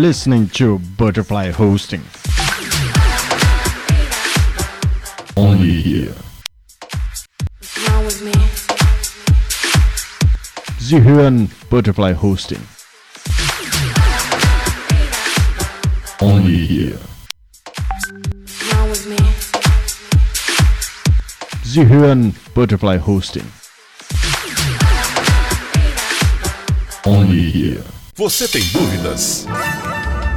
listening to Butterfly Hosting. Only here. What's with me? Sie hören Butterfly Hosting. Only here. What's wrong with me? Sie hören Butterfly Hosting. Only here. Você tem dúvidas?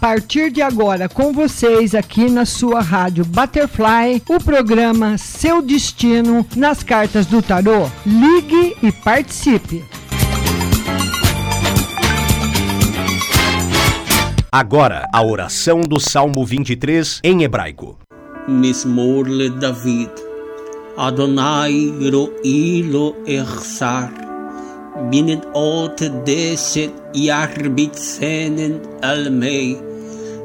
partir de agora com vocês aqui na sua rádio Butterfly, o programa Seu Destino nas Cartas do Tarô. Ligue e participe. Agora, a oração do Salmo 23 em hebraico. Mismor le David. Adonai ro ilo echsar. Binnen ot deset yarbit zenen almei.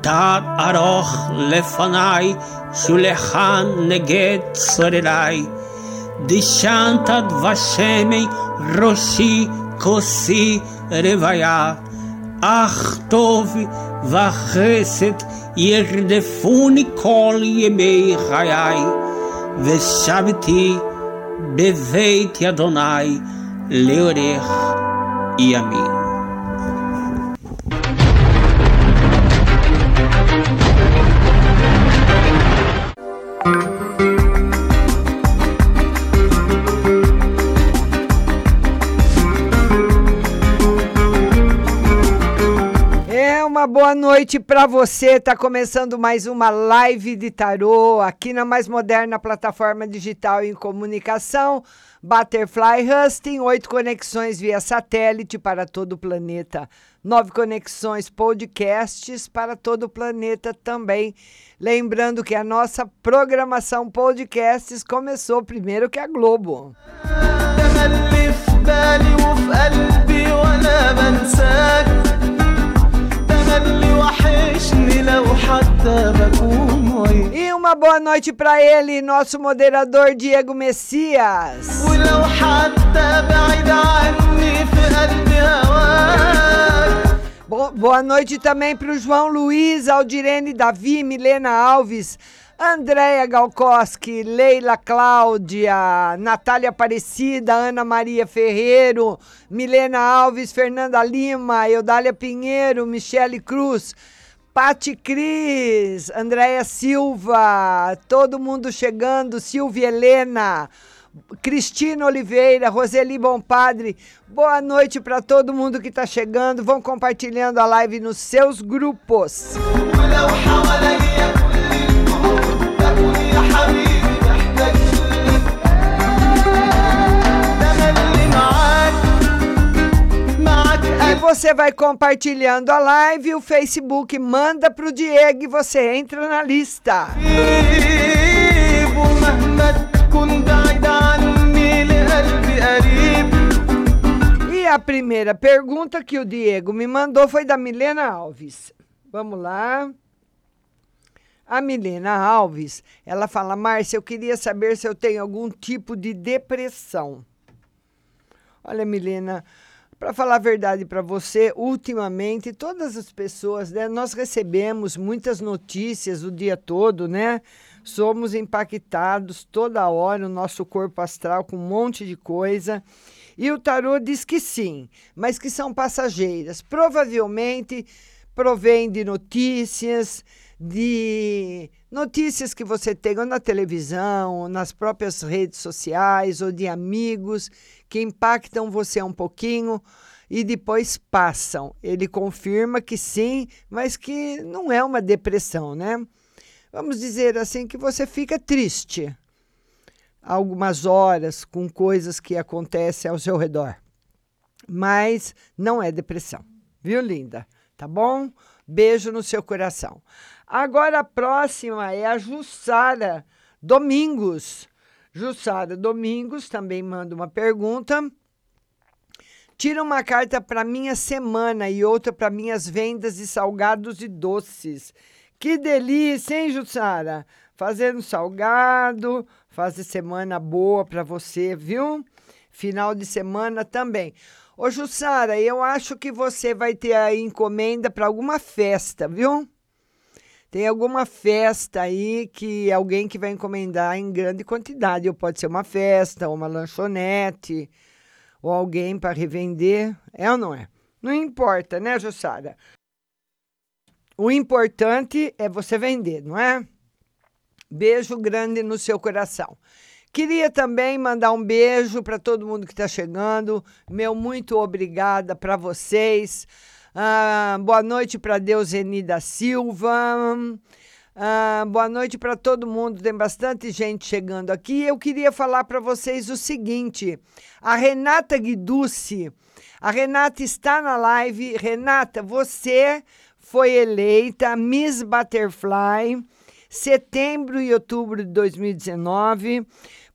תת ארוך לפניי, שולחן נגד צורריי. דשנת דבשמי ראשי כוסי רוויה. אך טוב וחסד ירדפוני כל ימי חיי, ושבתי בבית אדוני לאורך ימים. Boa noite para você. Tá começando mais uma live de tarô aqui na mais moderna plataforma digital em comunicação, Butterfly Husting, oito conexões via satélite para todo o planeta, nove conexões podcasts para todo o planeta também. Lembrando que a nossa programação podcasts começou primeiro que a Globo. تملي في بالي وفي قلبي وانا بنساك تملي وحشني لو حتى بكون وياك E uma boa noite para ele, nosso moderador Diego Messias. ولو حتى بعيد عني في قلبي هواك Bo- Boa noite também para o João Luiz, Aldirene Davi, Milena Alves, Andréia Galkoski, Leila Cláudia, Natália Aparecida, Ana Maria Ferreiro, Milena Alves, Fernanda Lima, Eudália Pinheiro, Michele Cruz, Pati Cris, Andréia Silva, todo mundo chegando, Silvia Helena, Cristina Oliveira, Roseli Bompadre. Boa noite para todo mundo que está chegando. Vão compartilhando a live nos seus grupos. você vai compartilhando a live, o Facebook manda pro Diego e você entra na lista. E a primeira pergunta que o Diego me mandou foi da Milena Alves. Vamos lá. A Milena Alves, ela fala: Márcia, eu queria saber se eu tenho algum tipo de depressão. Olha, Milena, para falar a verdade para você, ultimamente todas as pessoas, né, nós recebemos muitas notícias o dia todo, né? Somos impactados toda hora o nosso corpo astral com um monte de coisa. E o tarô diz que sim, mas que são passageiras. Provavelmente provém de notícias, de notícias que você tem ou na televisão, ou nas próprias redes sociais, ou de amigos que impactam você um pouquinho e depois passam. Ele confirma que sim, mas que não é uma depressão, né? Vamos dizer assim que você fica triste algumas horas com coisas que acontecem ao seu redor. Mas não é depressão, viu, linda? Tá bom? Beijo no seu coração. Agora a próxima é a Jussara Domingos. Jussara Domingos também manda uma pergunta. Tira uma carta para minha semana e outra para minhas vendas de salgados e doces. Que delícia, hein, Jussara? Fazendo salgado, fazer semana boa para você, viu? Final de semana também. Ô, Jussara, eu acho que você vai ter a encomenda para alguma festa, viu? Tem alguma festa aí que alguém que vai encomendar em grande quantidade, ou pode ser uma festa, ou uma lanchonete, ou alguém para revender, é ou não é? Não importa, né, Jussara? O importante é você vender, não é? Beijo grande no seu coração. Queria também mandar um beijo para todo mundo que está chegando. Meu muito obrigada para vocês. Ah, boa noite para Deuseni da Silva. Ah, boa noite para todo mundo. Tem bastante gente chegando aqui. Eu queria falar para vocês o seguinte: a Renata Guiducci, a Renata está na live. Renata, você foi eleita Miss Butterfly setembro e outubro de 2019,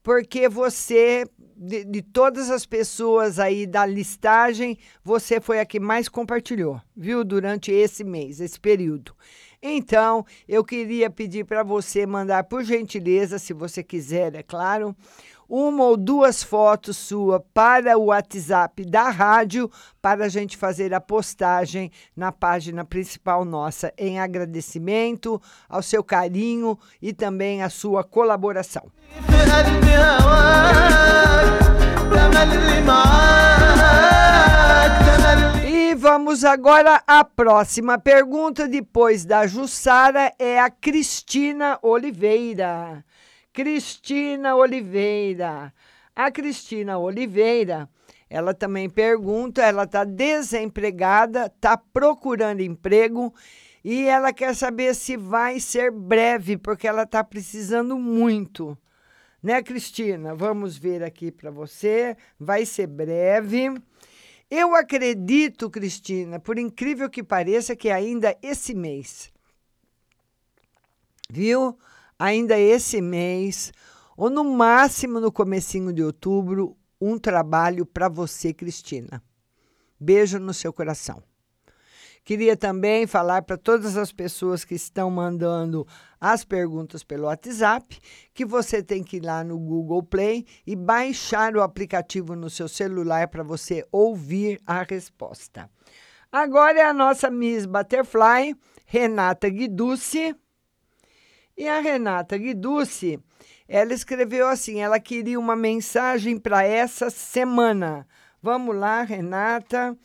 porque você, de, de, todas as pessoas aí da listagem, você foi a que mais compartilhou, viu? Durante esse mês, esse período. Então, eu queria pedir para você mandar, por gentileza, se você quiser, é claro, uma ou duas fotos sua para o WhatsApp da rádio para a gente fazer a postagem na página principal nossa em agradecimento ao seu carinho e também à sua colaboração. E vamos agora à próxima pergunta, depois da Jussara, é a Cristina Oliveira. Cristina Oliveira. A Cristina Oliveira, ela também pergunta, ela está desempregada, está procurando emprego e ela quer saber se vai ser breve, porque ela está precisando muito. Né, Cristina? Vamos ver aqui para você. Vai ser breve. Eu acredito, Cristina, por incrível que pareça, que ainda esse mês. Viu? Ainda esse mês, ou no máximo no comecinho de outubro, um trabalho para você, Cristina. Beijo no seu coração. Queria também falar para todas as pessoas que estão mandando as perguntas pelo WhatsApp que você tem que ir lá no Google Play e baixar o aplicativo no seu celular para você ouvir a resposta. Agora é a nossa Miss Butterfly, Renata Guiducci. E a Renata Guiducci, ela escreveu assim: ela queria uma mensagem para essa semana. Vamos lá, Renata.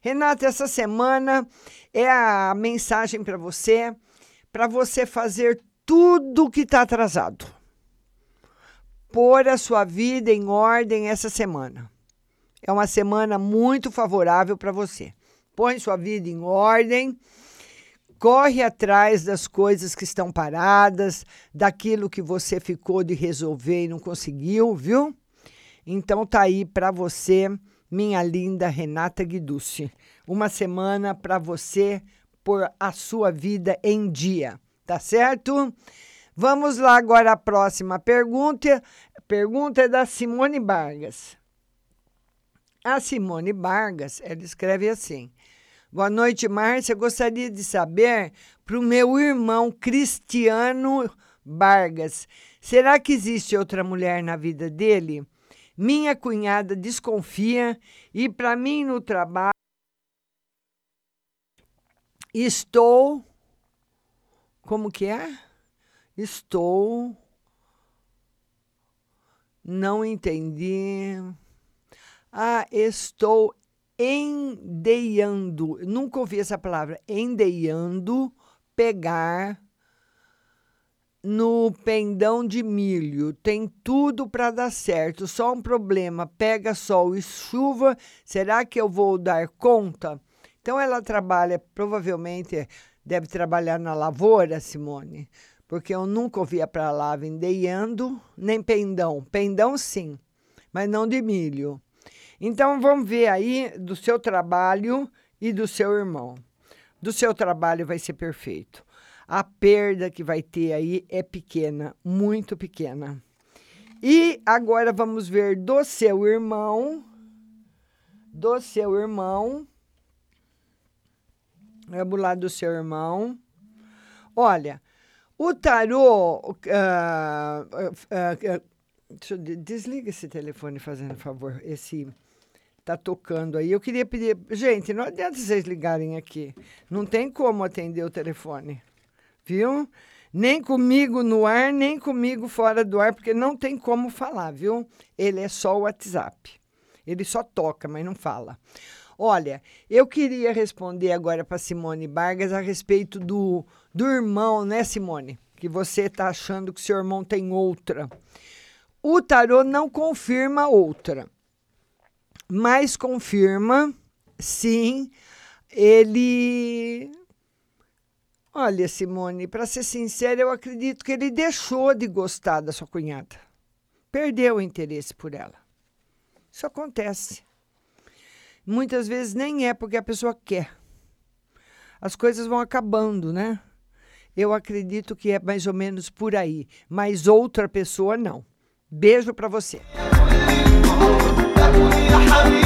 Renata, essa semana é a mensagem para você, para você fazer tudo que está atrasado. Pôr a sua vida em ordem essa semana. É uma semana muito favorável para você. Põe sua vida em ordem corre atrás das coisas que estão paradas, daquilo que você ficou de resolver e não conseguiu, viu? Então tá aí para você, minha linda Renata Guiducci. Uma semana para você pôr a sua vida em dia, tá certo? Vamos lá agora a próxima pergunta. A pergunta é da Simone Vargas. A Simone Vargas, ela escreve assim: Boa noite, Márcia. Gostaria de saber para o meu irmão Cristiano Vargas: será que existe outra mulher na vida dele? Minha cunhada desconfia e para mim no trabalho estou como que é? Estou não entendi. Ah, estou endeiando, nunca ouvi essa palavra, endeiando, pegar no pendão de milho. Tem tudo para dar certo, só um problema, pega sol e chuva, será que eu vou dar conta? Então ela trabalha, provavelmente deve trabalhar na lavoura, Simone, porque eu nunca ouvi a palavra endeiando, nem pendão. Pendão sim, mas não de milho. Então vamos ver aí do seu trabalho e do seu irmão. Do seu trabalho vai ser perfeito. A perda que vai ter aí é pequena, muito pequena. E agora vamos ver do seu irmão. Do seu irmão. Vamos lá do seu irmão. Olha, o tarô. Uh, uh, uh, desliga esse telefone, fazendo favor. Esse tá tocando aí. Eu queria pedir. Gente, não adianta vocês ligarem aqui. Não tem como atender o telefone. Viu? Nem comigo no ar, nem comigo fora do ar, porque não tem como falar, viu? Ele é só o WhatsApp. Ele só toca, mas não fala. Olha, eu queria responder agora para Simone Vargas a respeito do, do irmão, né, Simone? Que você está achando que seu irmão tem outra. O tarô não confirma outra mas confirma, sim, ele. Olha, Simone, para ser sincera, eu acredito que ele deixou de gostar da sua cunhada. Perdeu o interesse por ela. Isso acontece. Muitas vezes nem é porque a pessoa quer. As coisas vão acabando, né? Eu acredito que é mais ou menos por aí, mas outra pessoa não. Beijo para você. حبيبي.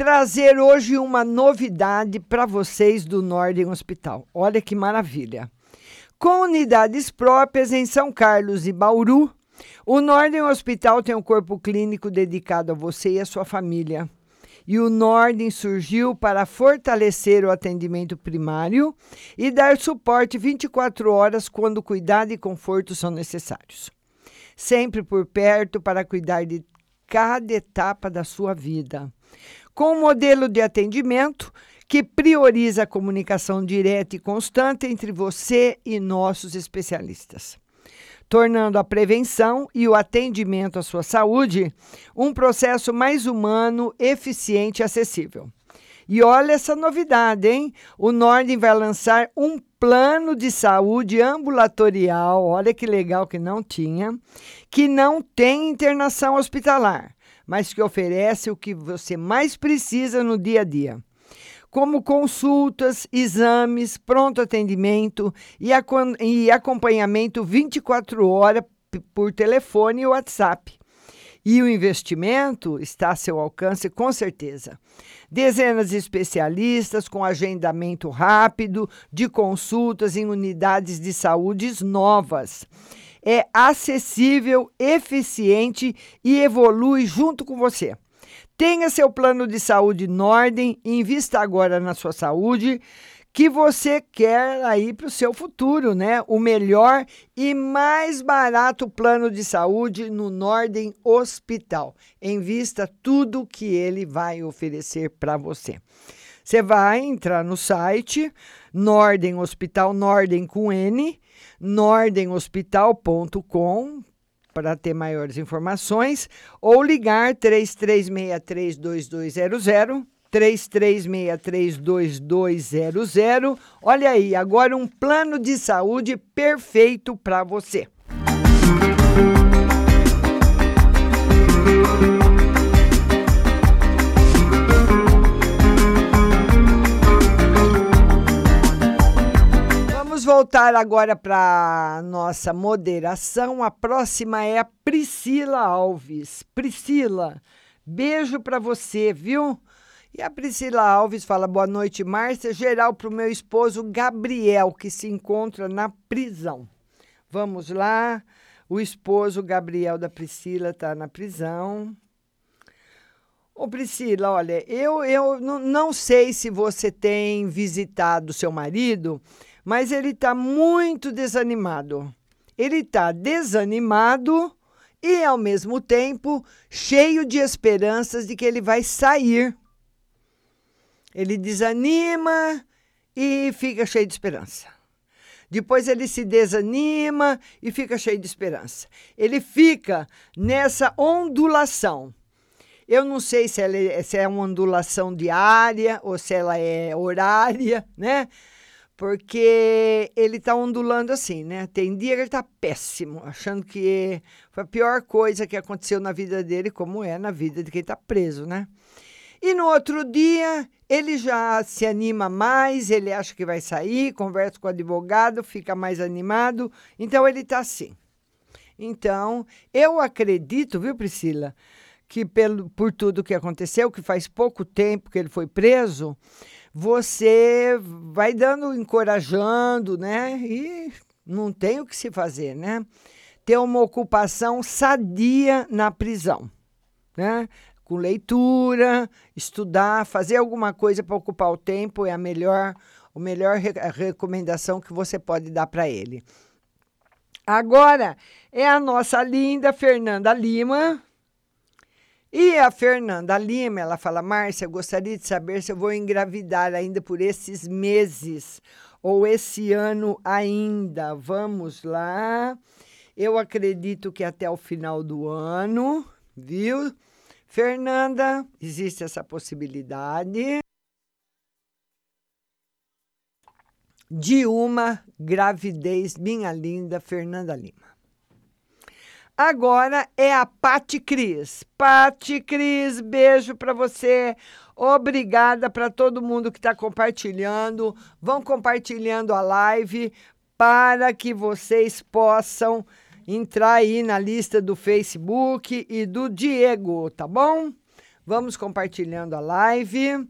Trazer hoje uma novidade para vocês do Norden Hospital. Olha que maravilha! Com unidades próprias em São Carlos e Bauru, o Norden Hospital tem um corpo clínico dedicado a você e a sua família. E o Norden surgiu para fortalecer o atendimento primário e dar suporte 24 horas quando cuidado e conforto são necessários. Sempre por perto para cuidar de cada etapa da sua vida com um modelo de atendimento que prioriza a comunicação direta e constante entre você e nossos especialistas, tornando a prevenção e o atendimento à sua saúde um processo mais humano, eficiente e acessível. E olha essa novidade, hein? O Norden vai lançar um plano de saúde ambulatorial, olha que legal que não tinha, que não tem internação hospitalar mas que oferece o que você mais precisa no dia a dia. Como consultas, exames, pronto atendimento e, e acompanhamento 24 horas por telefone e WhatsApp. E o investimento está a seu alcance, com certeza. Dezenas de especialistas com agendamento rápido de consultas em unidades de saúde novas. É acessível, eficiente e evolui junto com você. Tenha seu plano de saúde Nordem e invista agora na sua saúde que você quer aí para o seu futuro, né? O melhor e mais barato plano de saúde no Nordem Hospital. Invista tudo que ele vai oferecer para você. Você vai entrar no site Nordem Hospital, Nordem com N, nordenhospital.com para ter maiores informações ou ligar 3363 2200 33632200. Olha aí, agora um plano de saúde perfeito para você. Voltar agora para nossa moderação. A próxima é a Priscila Alves. Priscila, beijo para você, viu? E a Priscila Alves fala: boa noite, Márcia. Geral para o meu esposo Gabriel, que se encontra na prisão. Vamos lá. O esposo Gabriel da Priscila está na prisão. Ô Priscila, olha, eu, eu não sei se você tem visitado seu marido, mas ele está muito desanimado. Ele está desanimado e, ao mesmo tempo, cheio de esperanças de que ele vai sair ele desanima e fica cheio de esperança. Depois ele se desanima e fica cheio de esperança. Ele fica nessa ondulação. Eu não sei se, é, se é uma ondulação diária ou se ela é horária, né? Porque ele está ondulando assim, né? Tem dia que ele está péssimo, achando que foi a pior coisa que aconteceu na vida dele, como é na vida de quem está preso, né? E no outro dia, ele já se anima mais, ele acha que vai sair, conversa com o advogado, fica mais animado. Então, ele está assim. Então, eu acredito, viu, Priscila, que pelo, por tudo que aconteceu, que faz pouco tempo que ele foi preso, você vai dando, encorajando, né? E não tem o que se fazer, né? Ter uma ocupação sadia na prisão. Né? com leitura, estudar, fazer alguma coisa para ocupar o tempo é a melhor, a melhor re recomendação que você pode dar para ele. Agora é a nossa linda Fernanda Lima. E a Fernanda Lima, ela fala: Márcia, gostaria de saber se eu vou engravidar ainda por esses meses ou esse ano ainda. Vamos lá. Eu acredito que até o final do ano, viu? Fernanda, existe essa possibilidade de uma gravidez, minha linda Fernanda Lima. Agora é a Pati Cris. Pati Cris, beijo para você. Obrigada para todo mundo que está compartilhando. Vão compartilhando a live para que vocês possam entrar aí na lista do Facebook e do Diego, tá bom? Vamos compartilhando a live.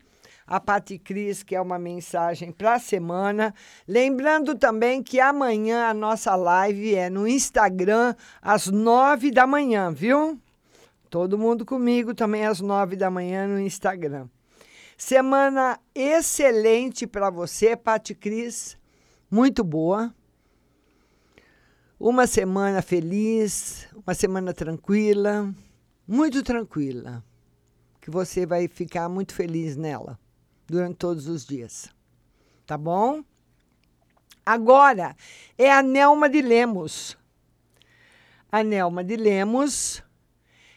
A Pati Cris, que é uma mensagem para a semana. Lembrando também que amanhã a nossa live é no Instagram às nove da manhã, viu? Todo mundo comigo também às nove da manhã no Instagram. Semana excelente para você, Pati Cris. Muito boa uma semana feliz, uma semana tranquila, muito tranquila, que você vai ficar muito feliz nela durante todos os dias. Tá bom? Agora é a Nelma de Lemos. A Nelma de Lemos,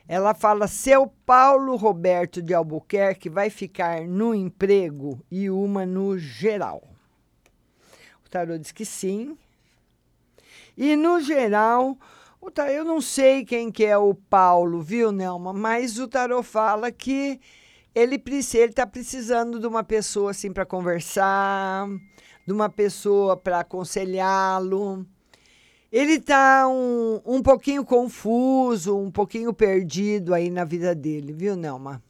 ela fala: seu Paulo Roberto de Albuquerque vai ficar no emprego e uma no geral. O tarô diz que sim, e, no geral, o tarô, eu não sei quem que é o Paulo, viu, Nelma? Mas o tarô fala que ele está precisando de uma pessoa assim para conversar, de uma pessoa para aconselhá-lo. Ele tá um, um pouquinho confuso, um pouquinho perdido aí na vida dele, viu, Nelma?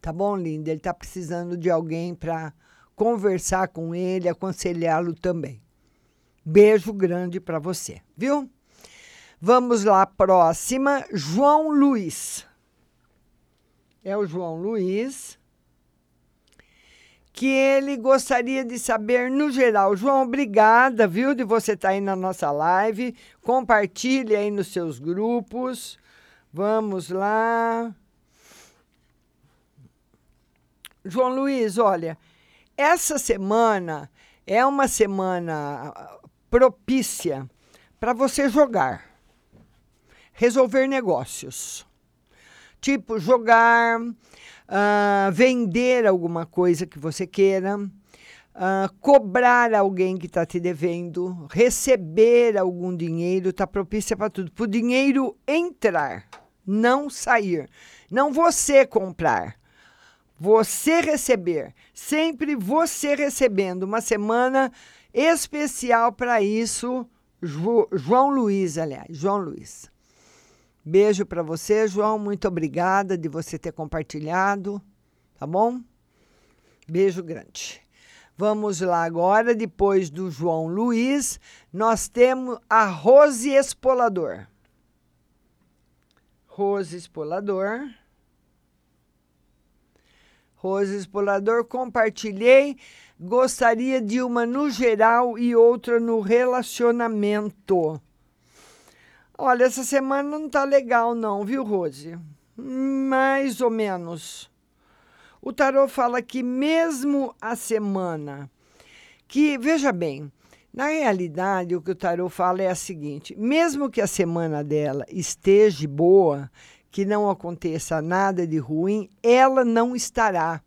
Tá bom, linda? Ele tá precisando de alguém para conversar com ele, aconselhá-lo também. Beijo grande para você, viu? Vamos lá, próxima, João Luiz. É o João Luiz que ele gostaria de saber no geral. João, obrigada, viu, de você estar aí na nossa live. Compartilhe aí nos seus grupos. Vamos lá. João Luiz, olha, essa semana é uma semana propícia para você jogar, resolver negócios. Tipo, jogar, uh, vender alguma coisa que você queira, uh, cobrar alguém que está te devendo, receber algum dinheiro, está propícia para tudo. Para o dinheiro entrar, não sair. Não você comprar, você receber. Sempre você recebendo. Uma semana especial para isso. Jo João Luiz, aliás, João Luiz. Beijo para você, João. Muito obrigada de você ter compartilhado, tá bom? Beijo grande. Vamos lá agora, depois do João Luiz, nós temos a Rose Espolador. Rose Espolador. Rose Espolador, compartilhei. Gostaria de uma no geral e outra no relacionamento. Olha, essa semana não tá legal, não, viu, Rose? Mais ou menos. O tarô fala que mesmo a semana que, veja bem, na realidade o que o tarô fala é a seguinte: mesmo que a semana dela esteja boa, que não aconteça nada de ruim, ela não estará.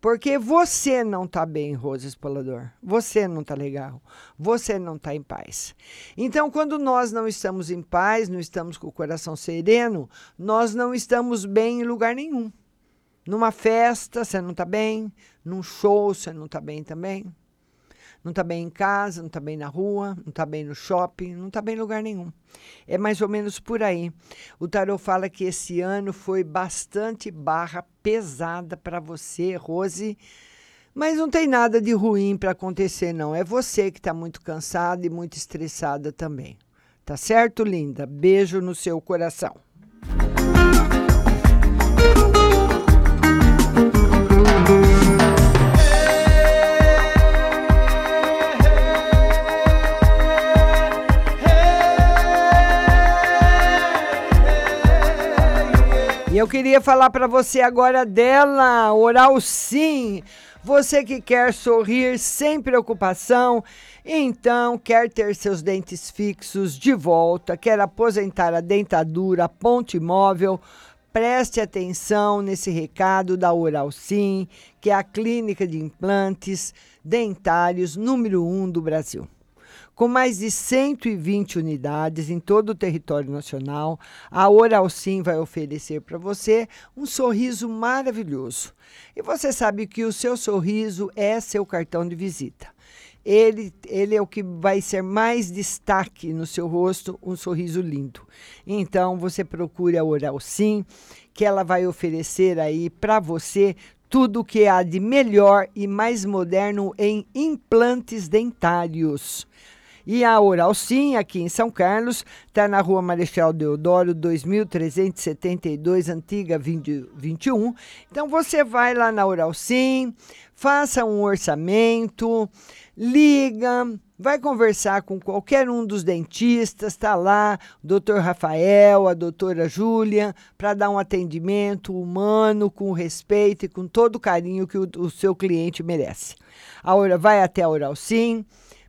Porque você não está bem, Rosa Espolador. Você não está legal. Você não está em paz. Então, quando nós não estamos em paz, não estamos com o coração sereno, nós não estamos bem em lugar nenhum. Numa festa, você não está bem. Num show, você não está bem também. Não está bem em casa, não está bem na rua, não está bem no shopping, não está bem em lugar nenhum. É mais ou menos por aí. O tarot fala que esse ano foi bastante barra pesada para você, Rose. Mas não tem nada de ruim para acontecer, não. É você que está muito cansada e muito estressada também. Tá certo, linda? Beijo no seu coração. Eu queria falar para você agora dela, Oral Sim. Você que quer sorrir sem preocupação, então quer ter seus dentes fixos de volta, quer aposentar a dentadura, a ponte móvel, preste atenção nesse recado da Oral Sim, que é a clínica de implantes dentários número 1 um do Brasil. Com mais de 120 unidades em todo o território nacional, a Oral Sim vai oferecer para você um sorriso maravilhoso. E você sabe que o seu sorriso é seu cartão de visita. Ele, ele é o que vai ser mais destaque no seu rosto, um sorriso lindo. Então, você procure a Oral Sim, que ela vai oferecer aí para você tudo o que há de melhor e mais moderno em implantes dentários. E a Oral Sim, aqui em São Carlos, está na rua Marechal Deodoro, 2372, antiga 20, 21. Então você vai lá na Oral Sim, faça um orçamento, liga, vai conversar com qualquer um dos dentistas, está lá o doutor Rafael, a doutora Júlia, para dar um atendimento humano, com respeito e com todo o carinho que o, o seu cliente merece. A vai até a Oral Sim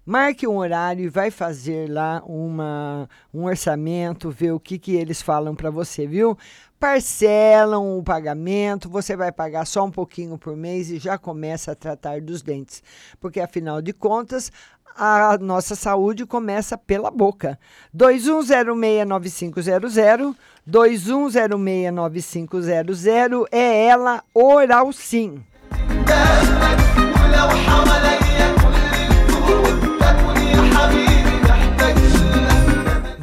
Marque um horário e vai fazer lá uma, um orçamento, ver o que, que eles falam para você, viu? Parcelam o pagamento, você vai pagar só um pouquinho por mês e já começa a tratar dos dentes. Porque, afinal de contas, a nossa saúde começa pela boca. 21069500, 21069500 é ela, Oral Sim.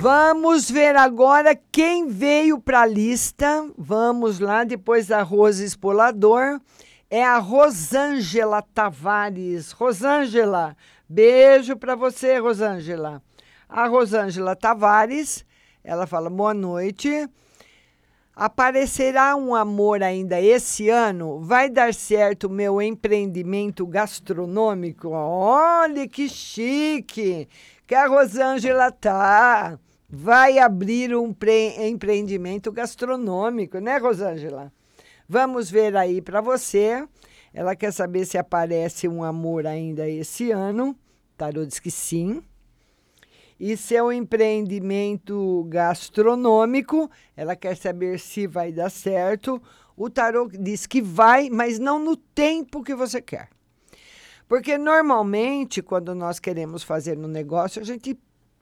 Vamos ver agora quem veio para a lista. Vamos lá, depois da Rosa Espolador. É a Rosângela Tavares. Rosângela, beijo para você, Rosângela. A Rosângela Tavares, ela fala boa noite. Aparecerá um amor ainda esse ano? Vai dar certo o meu empreendimento gastronômico? Olha que chique que a Rosângela tá. Vai abrir um empreendimento gastronômico, né, Rosângela? Vamos ver aí para você. Ela quer saber se aparece um amor ainda esse ano. Tarô diz que sim e seu empreendimento gastronômico. Ela quer saber se vai dar certo. O tarô diz que vai, mas não no tempo que você quer. Porque normalmente, quando nós queremos fazer um negócio, a gente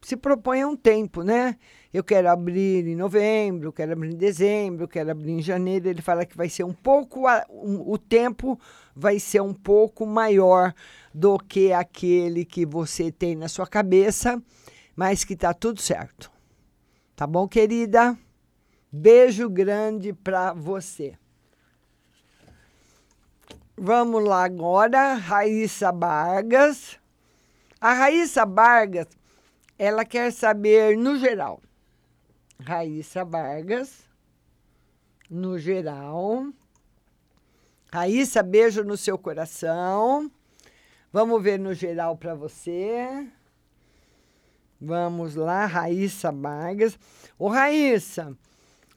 se propõe a um tempo, né? Eu quero abrir em novembro, quero abrir em dezembro, quero abrir em janeiro. Ele fala que vai ser um pouco, um, o tempo vai ser um pouco maior do que aquele que você tem na sua cabeça mas que tá tudo certo. Tá bom, querida? Beijo grande para você. Vamos lá agora, Raíssa Vargas. A Raíssa Vargas, ela quer saber no geral. Raíssa Vargas, no geral. Raíssa, beijo no seu coração. Vamos ver no geral para você. Vamos lá, Raíssa Vargas. Ô, Raíssa,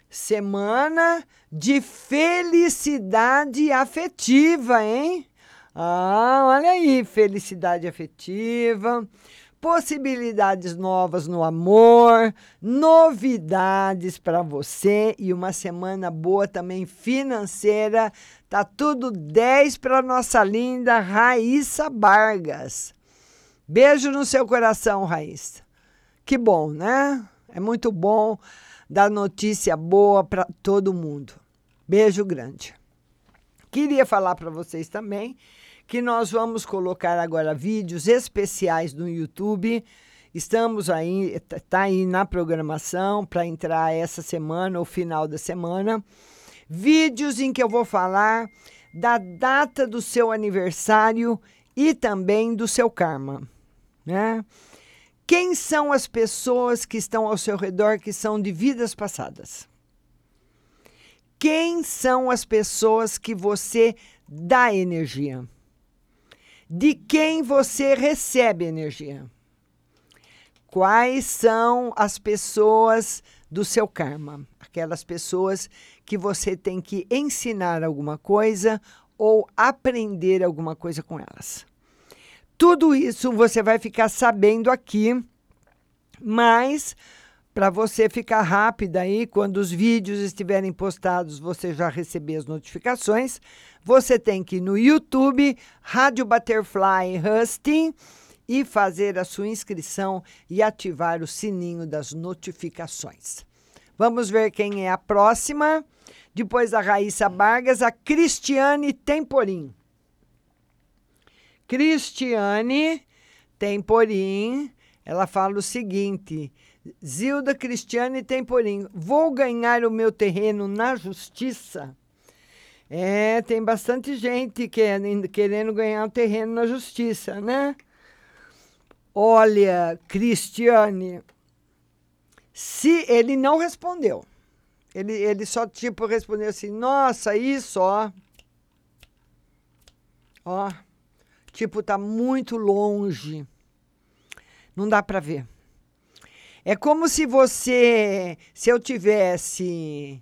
semana de felicidade afetiva, hein? Ah, olha aí, felicidade afetiva, possibilidades novas no amor, novidades para você e uma semana boa também financeira. Tá tudo 10 para nossa linda Raíssa Vargas. Beijo no seu coração, Raíssa. Que bom, né? É muito bom dar notícia boa para todo mundo. Beijo grande. Queria falar para vocês também que nós vamos colocar agora vídeos especiais no YouTube. Estamos aí, tá aí na programação para entrar essa semana, ou final da semana. Vídeos em que eu vou falar da data do seu aniversário e também do seu karma, né? Quem são as pessoas que estão ao seu redor que são de vidas passadas? Quem são as pessoas que você dá energia? De quem você recebe energia? Quais são as pessoas do seu karma? Aquelas pessoas que você tem que ensinar alguma coisa ou aprender alguma coisa com elas. Tudo isso você vai ficar sabendo aqui, mas para você ficar rápida aí, quando os vídeos estiverem postados, você já receber as notificações, você tem que ir no YouTube, Rádio Butterfly Husting, e fazer a sua inscrição e ativar o sininho das notificações. Vamos ver quem é a próxima. Depois da Raíssa Vargas, a Cristiane Temporim. Cristiane Temporim, ela fala o seguinte: Zilda Cristiane Temporim, vou ganhar o meu terreno na justiça? É, tem bastante gente querendo, querendo ganhar o terreno na justiça, né? Olha, Cristiane, se ele não respondeu, ele, ele só tipo respondeu assim: nossa, isso, ó. Ó Tipo, tá muito longe. Não dá para ver. É como se você, se eu tivesse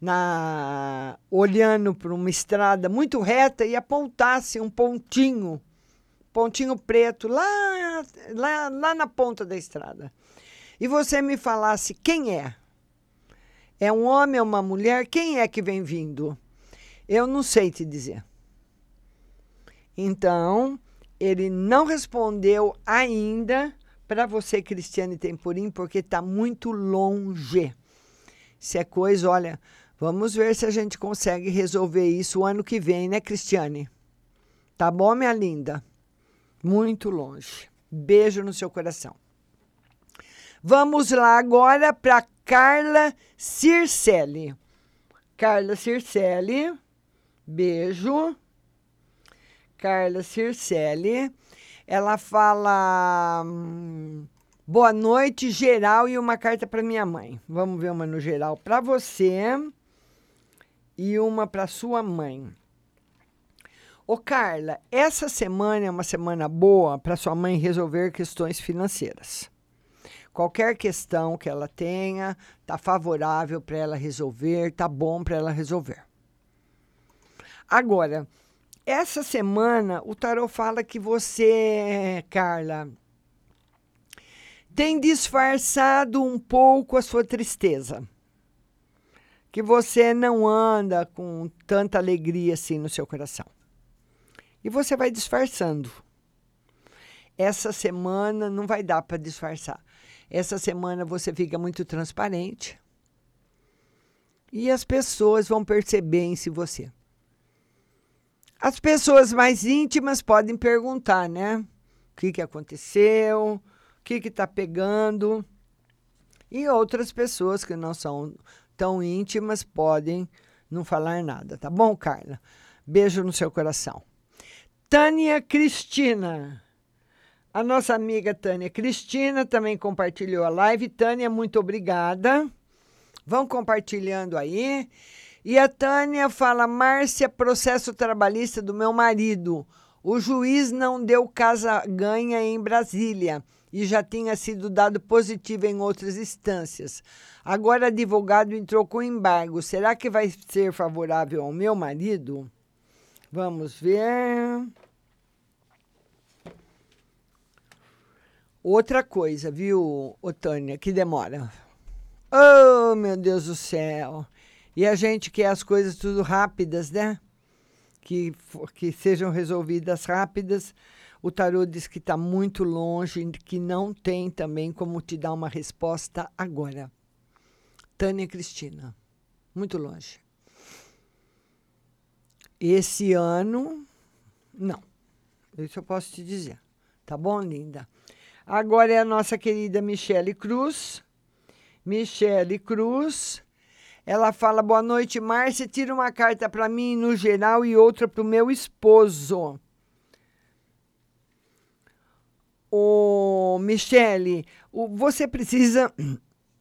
na olhando para uma estrada muito reta e apontasse um pontinho, pontinho preto lá, lá, lá na ponta da estrada. E você me falasse quem é? É um homem, é uma mulher? Quem é que vem vindo? Eu não sei te dizer. Então, ele não respondeu ainda para você, Cristiane Temporim, porque está muito longe. Se é coisa, olha, vamos ver se a gente consegue resolver isso o ano que vem, né, Cristiane? Tá bom, minha linda? Muito longe. Beijo no seu coração. Vamos lá agora para Carla Circelli. Carla Circelli, beijo. Carla Circelli. Ela fala hum, boa noite, geral, e uma carta para minha mãe. Vamos ver uma no geral para você e uma para sua mãe. Ô Carla, essa semana é uma semana boa para sua mãe resolver questões financeiras. Qualquer questão que ela tenha, tá favorável para ela resolver, tá bom para ela resolver. Agora, essa semana o tarot fala que você, Carla, tem disfarçado um pouco a sua tristeza. Que você não anda com tanta alegria assim no seu coração. E você vai disfarçando. Essa semana não vai dar para disfarçar. Essa semana você fica muito transparente. E as pessoas vão perceber em se você. As pessoas mais íntimas podem perguntar, né? O que, que aconteceu? O que está pegando? E outras pessoas que não são tão íntimas podem não falar nada, tá bom, Carla? Beijo no seu coração. Tânia Cristina. A nossa amiga Tânia Cristina também compartilhou a live. Tânia, muito obrigada. Vão compartilhando aí. E a Tânia fala: Márcia, processo trabalhista do meu marido. O juiz não deu casa ganha em Brasília e já tinha sido dado positivo em outras instâncias. Agora, advogado entrou com embargo. Será que vai ser favorável ao meu marido? Vamos ver. Outra coisa, viu, Otânia, que demora. Oh, meu Deus do céu! E a gente quer as coisas tudo rápidas, né? Que, que sejam resolvidas rápidas. O tarô diz que está muito longe, que não tem também como te dar uma resposta agora. Tânia Cristina, muito longe. Esse ano, não. Isso eu posso te dizer. Tá bom, linda? Agora é a nossa querida Michele Cruz. Michele Cruz ela fala: Boa noite, Márcia. Tira uma carta para mim no geral e outra para o meu esposo. Ô, Michele, você precisa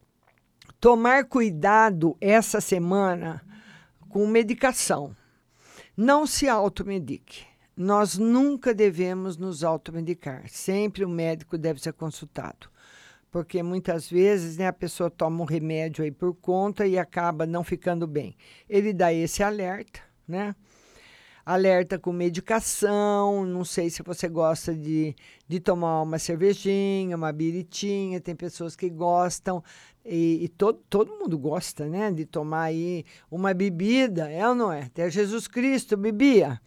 tomar cuidado essa semana com medicação. Não se automedique. Nós nunca devemos nos automedicar. Sempre o médico deve ser consultado porque muitas vezes né, a pessoa toma um remédio aí por conta e acaba não ficando bem. Ele dá esse alerta, né? Alerta com medicação, não sei se você gosta de, de tomar uma cervejinha, uma biritinha, tem pessoas que gostam, e, e todo, todo mundo gosta, né, de tomar aí uma bebida, é ou não é? Até Jesus Cristo bebia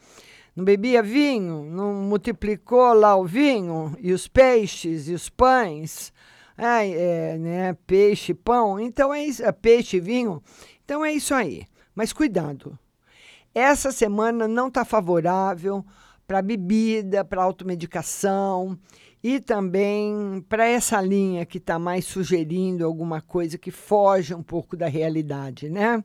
não bebia vinho, não multiplicou lá o vinho e os peixes e os pães ai, é, né, peixe, pão. Então é isso, é peixe, vinho. Então é isso aí. Mas cuidado. Essa semana não está favorável para bebida, para automedicação e também para essa linha que está mais sugerindo alguma coisa que foge um pouco da realidade, né?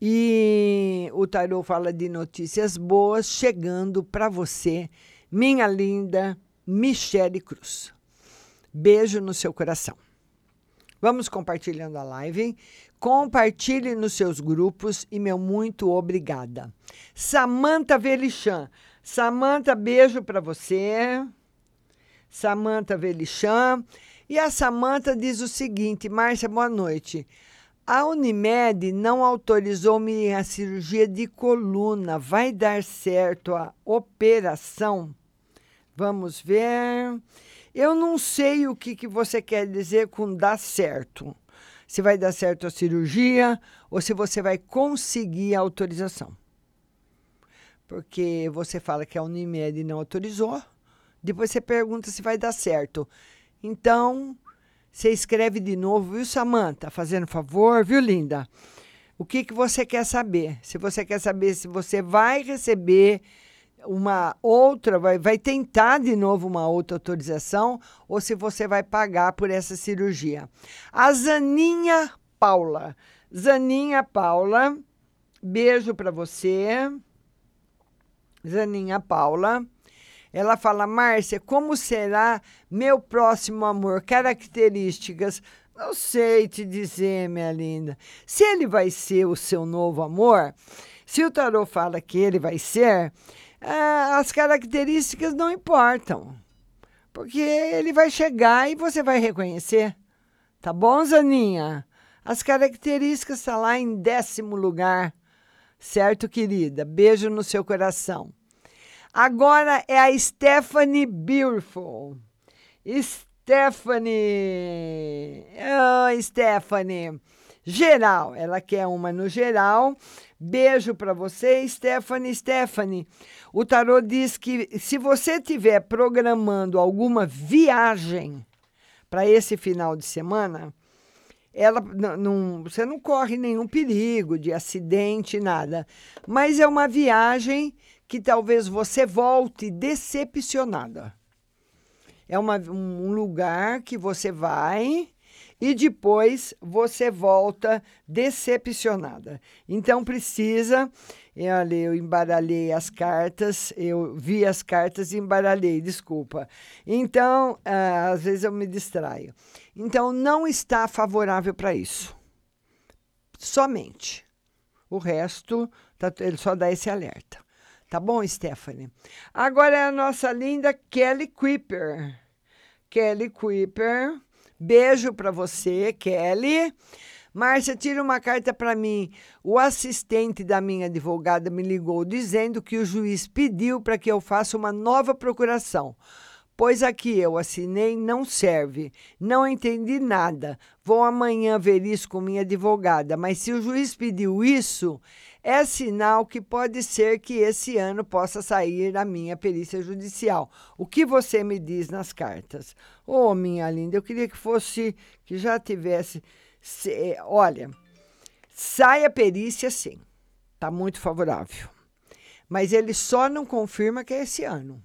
E o tarot fala de notícias boas chegando para você, minha linda Michele Cruz. Beijo no seu coração. Vamos compartilhando a live. Compartilhe nos seus grupos e meu muito obrigada. Samanta Velichan. Samanta, beijo para você. Samanta Velichan. E a Samanta diz o seguinte: Márcia, boa noite. A Unimed não autorizou minha cirurgia de coluna. Vai dar certo a operação? Vamos ver. Eu não sei o que, que você quer dizer com dar certo. Se vai dar certo a cirurgia ou se você vai conseguir a autorização. Porque você fala que a Unimed não autorizou, depois você pergunta se vai dar certo. Então, você escreve de novo, viu, Samanta? Fazendo favor, viu, linda? O que, que você quer saber? Se você quer saber se você vai receber uma outra, vai, vai tentar de novo uma outra autorização ou se você vai pagar por essa cirurgia. A Zaninha Paula. Zaninha Paula, beijo para você. Zaninha Paula. Ela fala, Márcia, como será meu próximo amor? Características. Não sei te dizer, minha linda. Se ele vai ser o seu novo amor, se o tarô fala que ele vai ser, as características não importam. Porque ele vai chegar e você vai reconhecer. Tá bom, Zaninha? As características estão tá lá em décimo lugar. Certo, querida? Beijo no seu coração. Agora é a Stephanie Beautiful. Stephanie. Oh, Stephanie. Geral, ela quer uma no geral. Beijo para você, Stephanie. Stephanie, o tarô diz que se você estiver programando alguma viagem para esse final de semana, ela não, você não corre nenhum perigo de acidente, nada. Mas é uma viagem que talvez você volte decepcionada. É uma, um lugar que você vai e depois você volta decepcionada. Então precisa. Olha, eu embaralhei as cartas, eu vi as cartas e embaralhei, desculpa. Então, ah, às vezes eu me distraio. Então, não está favorável para isso. Somente. O resto, tá, ele só dá esse alerta. Tá bom, Stephanie? Agora é a nossa linda Kelly Kuiper. Kelly Kuiper Beijo para você, Kelly. Márcia, tira uma carta para mim. O assistente da minha advogada me ligou dizendo que o juiz pediu para que eu faça uma nova procuração. Pois aqui eu assinei não serve. Não entendi nada. Vou amanhã ver isso com minha advogada. Mas se o juiz pediu isso, é sinal que pode ser que esse ano possa sair a minha perícia judicial. O que você me diz nas cartas? Ô, oh, minha linda, eu queria que fosse, que já tivesse. Se, olha, sai a perícia sim, está muito favorável. Mas ele só não confirma que é esse ano.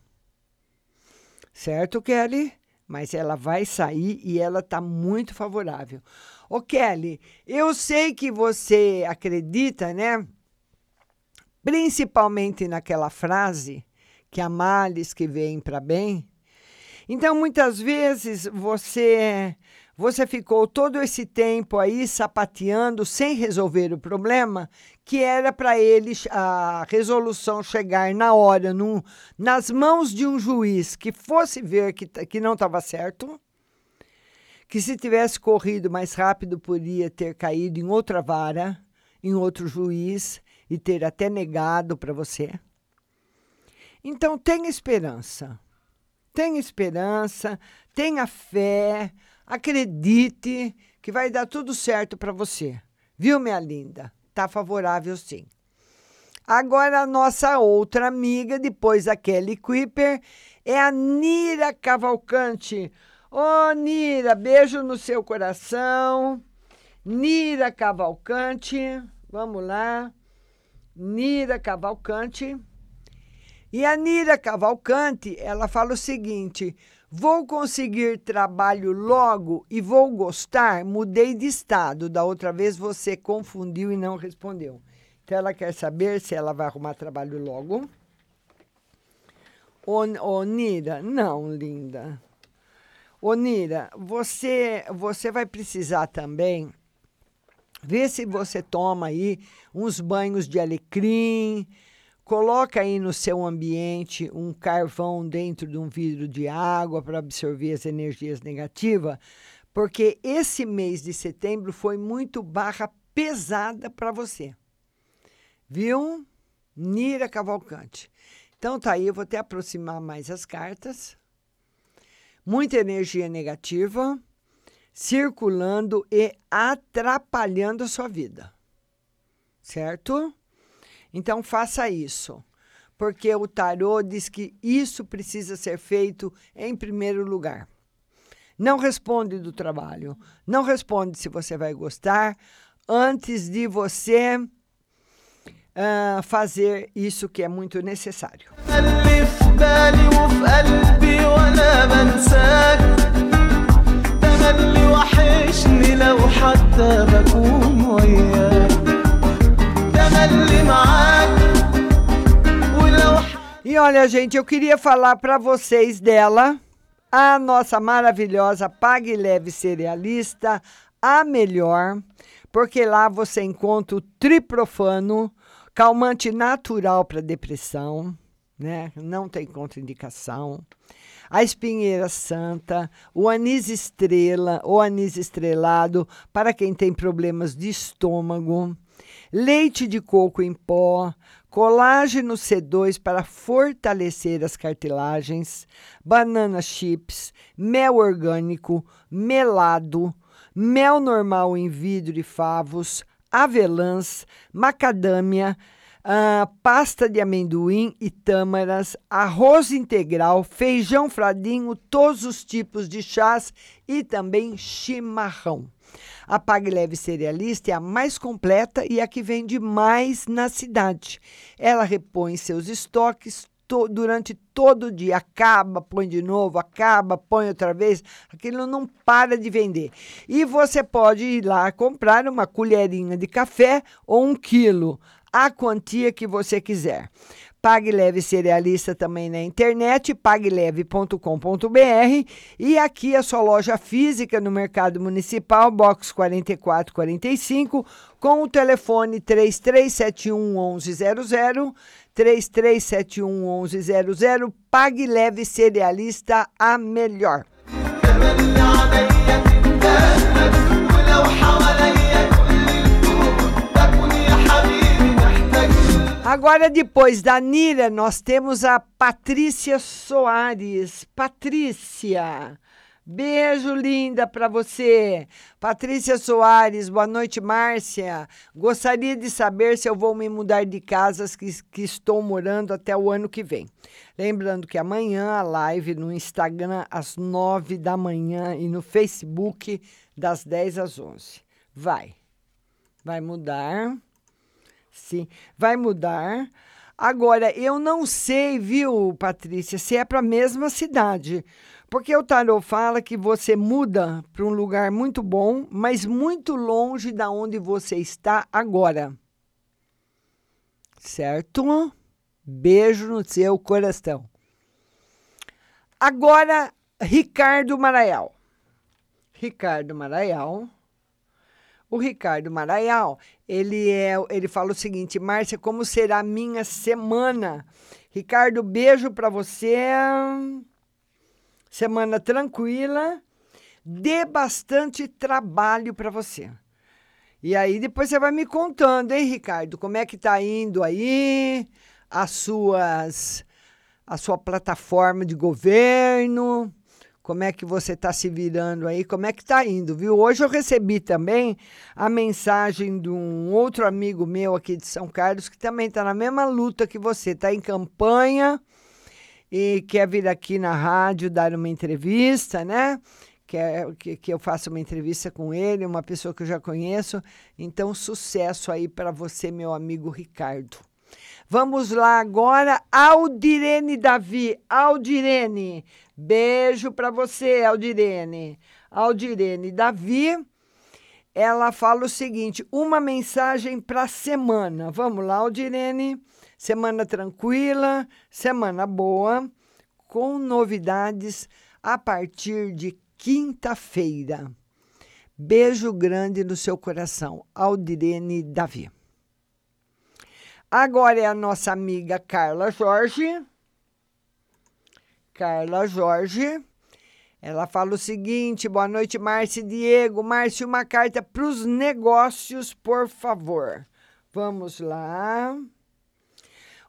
Certo, Kelly? Mas ela vai sair e ela está muito favorável. Ô, Kelly, eu sei que você acredita, né? Principalmente naquela frase que há males que vêm para bem. Então, muitas vezes você você ficou todo esse tempo aí sapateando sem resolver o problema, que era para ele a resolução chegar na hora, num, nas mãos de um juiz que fosse ver que, que não estava certo, que se tivesse corrido mais rápido podia ter caído em outra vara, em outro juiz, e ter até negado para você. Então, tenha esperança. Tenha esperança, tenha fé, acredite que vai dar tudo certo para você. Viu, minha linda? Tá favorável sim. Agora, a nossa outra amiga, depois da Kelly Kuiper, é a Nira Cavalcante. Ô, oh, Nira, beijo no seu coração. Nira Cavalcante, vamos lá. Nira Cavalcante. E a Nira Cavalcante, ela fala o seguinte: vou conseguir trabalho logo e vou gostar. Mudei de estado. Da outra vez você confundiu e não respondeu. Então ela quer saber se ela vai arrumar trabalho logo. Ô, ô Nira, não, linda. Ô Nira, você, você vai precisar também Vê se você toma aí uns banhos de alecrim, coloca aí no seu ambiente um carvão dentro de um vidro de água para absorver as energias negativas, porque esse mês de setembro foi muito barra pesada para você. Viu? Nira Cavalcante. Então tá aí, eu vou até aproximar mais as cartas. Muita energia negativa circulando e atrapalhando a sua vida. Certo? Então faça isso, porque o tarô diz que isso precisa ser feito em primeiro lugar. Não responde do trabalho, não responde se você vai gostar antes de você ah, fazer isso que é muito necessário. اللي في بالي وفي قلبي وانا بنساك تملي وحشني لو حتى بكون وياك تملي معاك ولو E olha, gente, eu queria falar para vocês dela, a nossa maravilhosa Pague Leve Cerealista, a melhor, porque lá você encontra o triprofano, calmante natural para depressão, né? Não tem contraindicação. A espinheira santa, o anis estrela, o anis estrelado para quem tem problemas de estômago, leite de coco em pó, colágeno C2 para fortalecer as cartilagens, banana chips, mel orgânico, melado, mel normal em vidro e favos, avelãs, macadâmia, ah, pasta de amendoim e tâmaras, arroz integral, feijão fradinho, todos os tipos de chás e também chimarrão. A Pague Leve Cerealista é a mais completa e a que vende mais na cidade. Ela repõe seus estoques to- durante todo o dia. Acaba, põe de novo, acaba, põe outra vez. Aquilo não para de vender. E você pode ir lá comprar uma colherinha de café ou um quilo, a quantia que você quiser. Pague Leve Cerealista também na internet, pagueleve.com.br e aqui a sua loja física no Mercado Municipal, box 4445, com o telefone 3371 1100, 3371 1100, Pague Leve Cerealista, a melhor. Agora, depois da Nira, nós temos a Patrícia Soares. Patrícia, beijo linda para você. Patrícia Soares, boa noite, Márcia. Gostaria de saber se eu vou me mudar de casas que, que estou morando até o ano que vem. Lembrando que amanhã a live no Instagram às nove da manhã e no Facebook das 10 às 11. Vai. Vai mudar. Sim, vai mudar. Agora, eu não sei, viu, Patrícia, se é para a mesma cidade. Porque o tarô fala que você muda para um lugar muito bom, mas muito longe da onde você está agora. Certo? Beijo no seu coração. Agora, Ricardo Maraial. Ricardo Maraial. O Ricardo Maraial, ele é, ele fala o seguinte: Márcia, como será a minha semana? Ricardo, beijo para você. Semana tranquila. Dê bastante trabalho para você. E aí depois você vai me contando, hein, Ricardo, como é que tá indo aí as suas a sua plataforma de governo, como é que você está se virando aí, como é que está indo, viu? Hoje eu recebi também a mensagem de um outro amigo meu aqui de São Carlos que também está na mesma luta que você, está em campanha e quer vir aqui na rádio dar uma entrevista, né? Quer que, que eu faça uma entrevista com ele, uma pessoa que eu já conheço. Então, sucesso aí para você, meu amigo Ricardo. Vamos lá agora, Aldirene Davi. Aldirene, beijo para você, Aldirene. Aldirene Davi, ela fala o seguinte: uma mensagem para semana. Vamos lá, Aldirene. Semana tranquila, semana boa, com novidades a partir de quinta-feira. Beijo grande no seu coração, Aldirene Davi. Agora é a nossa amiga Carla Jorge. Carla Jorge. Ela fala o seguinte: boa noite, Márcia e Diego. Márcia, uma carta para os negócios, por favor. Vamos lá.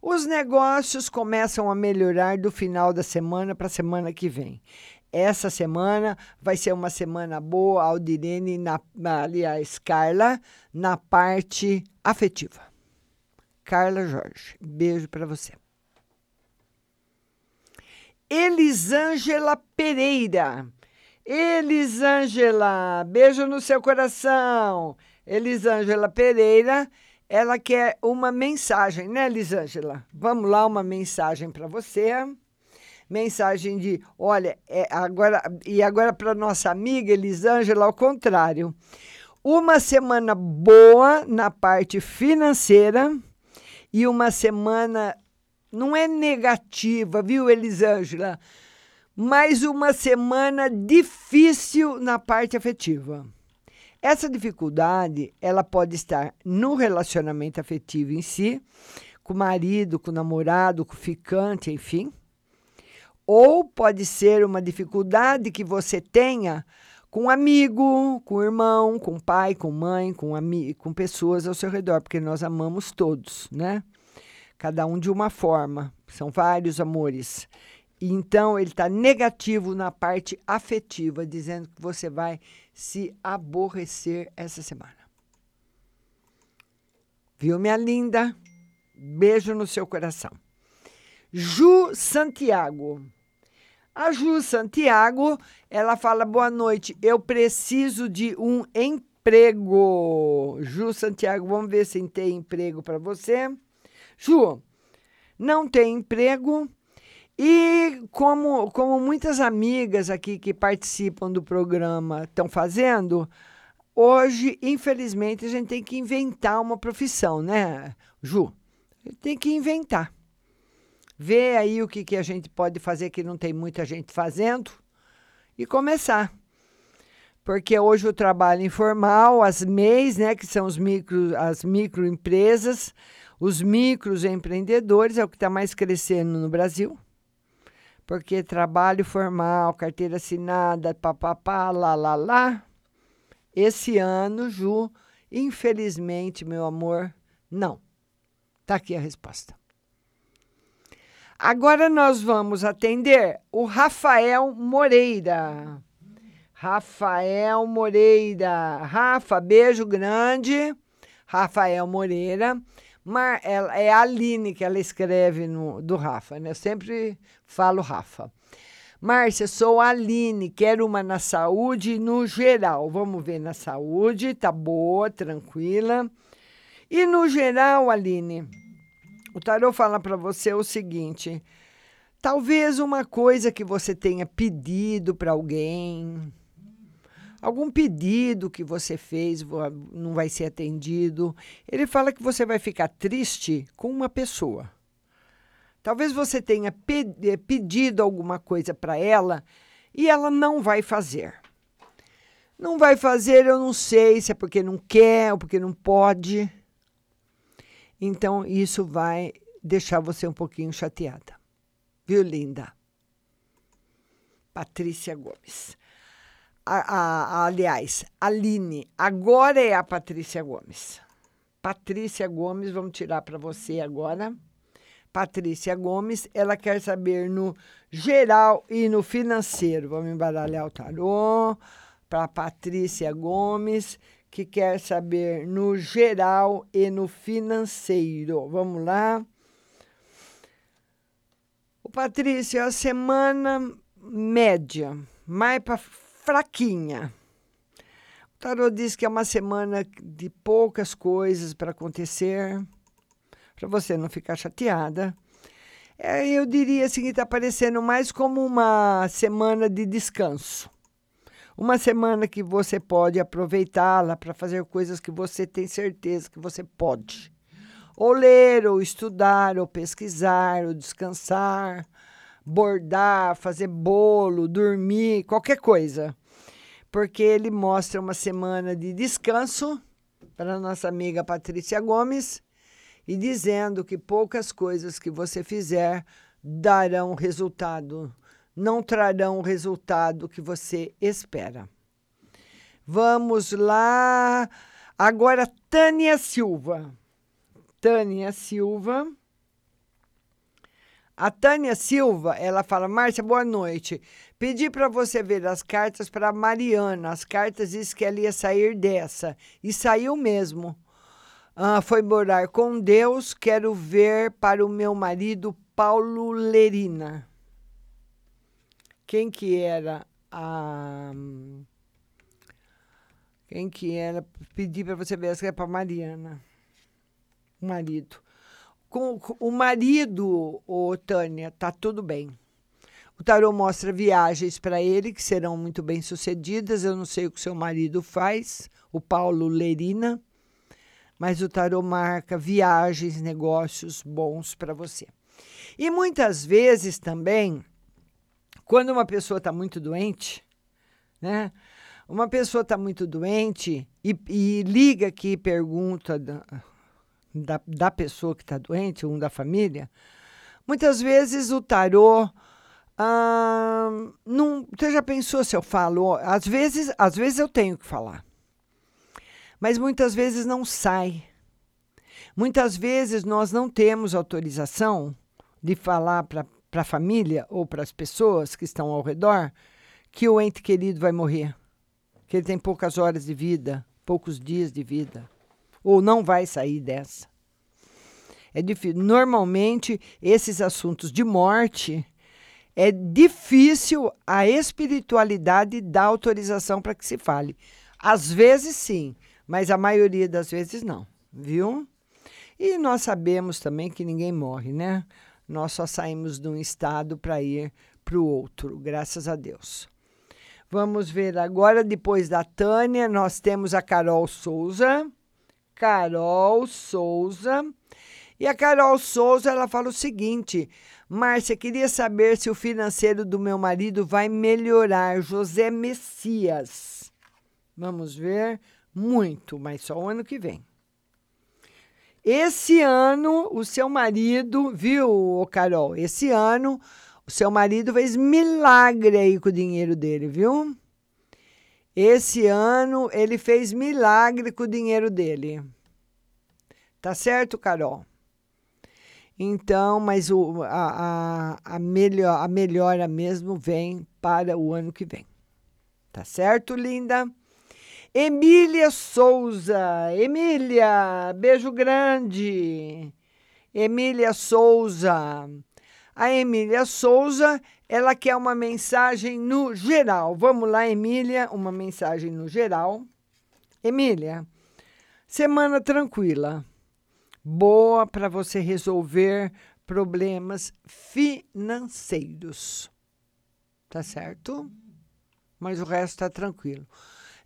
Os negócios começam a melhorar do final da semana para a semana que vem. Essa semana vai ser uma semana boa, Aldirene, na, aliás, Carla, na parte afetiva. Carla Jorge. Beijo para você. Elisângela Pereira. Elisângela, beijo no seu coração. Elisângela Pereira, ela quer uma mensagem, né, Elisângela? Vamos lá, uma mensagem para você. Mensagem de, olha, é agora e agora para nossa amiga Elisângela, ao contrário. Uma semana boa na parte financeira e uma semana não é negativa, viu, Elisângela? Mas uma semana difícil na parte afetiva. Essa dificuldade, ela pode estar no relacionamento afetivo em si, com o marido, com o namorado, com o ficante, enfim. Ou pode ser uma dificuldade que você tenha com um amigo, com um irmão, com pai, com mãe, com, com pessoas ao seu redor, porque nós amamos todos, né? Cada um de uma forma. São vários amores. Então, ele está negativo na parte afetiva, dizendo que você vai se aborrecer essa semana. Viu, minha linda? Beijo no seu coração. Ju Santiago. A Ju Santiago, ela fala: boa noite, eu preciso de um emprego. Ju Santiago, vamos ver se tem emprego para você. Ju, não tem emprego. E como, como muitas amigas aqui que participam do programa estão fazendo, hoje, infelizmente, a gente tem que inventar uma profissão, né, Ju? Tem que inventar. Ver aí o que, que a gente pode fazer que não tem muita gente fazendo e começar. Porque hoje o trabalho informal, as MEIs, né, que são os micro, as microempresas, os microempreendedores, é o que está mais crescendo no Brasil. Porque trabalho formal, carteira assinada, papapá, lá, lá, lá. Esse ano, Ju, infelizmente, meu amor, não. Está aqui a resposta. Agora nós vamos atender o Rafael Moreira. Rafael Moreira. Rafa, beijo grande. Rafael Moreira. Mar, ela, é a Aline que ela escreve no, do Rafa, né? Eu sempre falo Rafa. Márcia, sou a Aline, quero uma na saúde no geral. Vamos ver na saúde, tá boa, tranquila. E no geral, Aline, o tarô fala para você o seguinte: talvez uma coisa que você tenha pedido para alguém, algum pedido que você fez não vai ser atendido. Ele fala que você vai ficar triste com uma pessoa. Talvez você tenha eh, pedido alguma coisa para ela e ela não vai fazer. Não vai fazer, eu não sei se é porque não quer ou porque não pode. Então, isso vai deixar você um pouquinho chateada. Viu, linda? Patrícia Gomes a, a, aliás, Aline, agora é a Patrícia Gomes. Patrícia Gomes, vamos tirar para você agora. Patrícia Gomes, ela quer saber no geral e no financeiro. Vamos embaralhar o tarô para Patrícia Gomes, que quer saber no geral e no financeiro. Vamos lá. O Patrícia, a semana média, mais para fraquinha. O tarô diz que é uma semana de poucas coisas para acontecer, para você não ficar chateada. É, eu diria assim que está parecendo mais como uma semana de descanso. Uma semana que você pode aproveitá-la para fazer coisas que você tem certeza que você pode. Ou ler, ou estudar, ou pesquisar, ou descansar bordar, fazer bolo, dormir, qualquer coisa. Porque ele mostra uma semana de descanso para a nossa amiga Patrícia Gomes e dizendo que poucas coisas que você fizer darão resultado, não trarão o resultado que você espera. Vamos lá. Agora, Tânia Silva. Tânia Silva a Tânia Silva, ela fala: Márcia, boa noite. Pedi para você ver as cartas para Mariana. As cartas diz que ela ia sair dessa. E saiu mesmo. Ah, foi morar com Deus. Quero ver para o meu marido Paulo Lerina. Quem que era a. Quem que era? Pedi para você ver as cartas para Mariana. o marido. Com, o marido, ô Tânia, tá tudo bem. O tarô mostra viagens para ele que serão muito bem sucedidas. Eu não sei o que seu marido faz, o Paulo Lerina, mas o tarô marca viagens, negócios bons para você. E muitas vezes também, quando uma pessoa está muito doente, né? Uma pessoa está muito doente e, e, liga aqui e pergunta da, da, pessoa que está doente, um da família. Muitas vezes o tarô não, você já pensou se eu falo? Às vezes, às vezes eu tenho que falar, mas muitas vezes não sai. Muitas vezes nós não temos autorização de falar para a família ou para as pessoas que estão ao redor que o ente querido vai morrer, que ele tem poucas horas de vida, poucos dias de vida, ou não vai sair dessa. É difícil. Normalmente, esses assuntos de morte é difícil a espiritualidade dar autorização para que se fale. Às vezes sim, mas a maioria das vezes não, viu? E nós sabemos também que ninguém morre, né? Nós só saímos de um estado para ir para o outro, graças a Deus. Vamos ver agora, depois da Tânia, nós temos a Carol Souza. Carol Souza. E a Carol Souza, ela fala o seguinte: Márcia, queria saber se o financeiro do meu marido vai melhorar. José Messias. Vamos ver. Muito, mas só o ano que vem. Esse ano, o seu marido, viu, Carol? Esse ano, o seu marido fez milagre aí com o dinheiro dele, viu? Esse ano, ele fez milagre com o dinheiro dele. Tá certo, Carol? Então, mas o, a, a, a, melhor, a melhora mesmo vem para o ano que vem. Tá certo, linda? Emília Souza. Emília, beijo grande. Emília Souza. A Emília Souza, ela quer uma mensagem no geral. Vamos lá, Emília, uma mensagem no geral. Emília, semana tranquila boa para você resolver problemas financeiros. Tá certo? Mas o resto está tranquilo.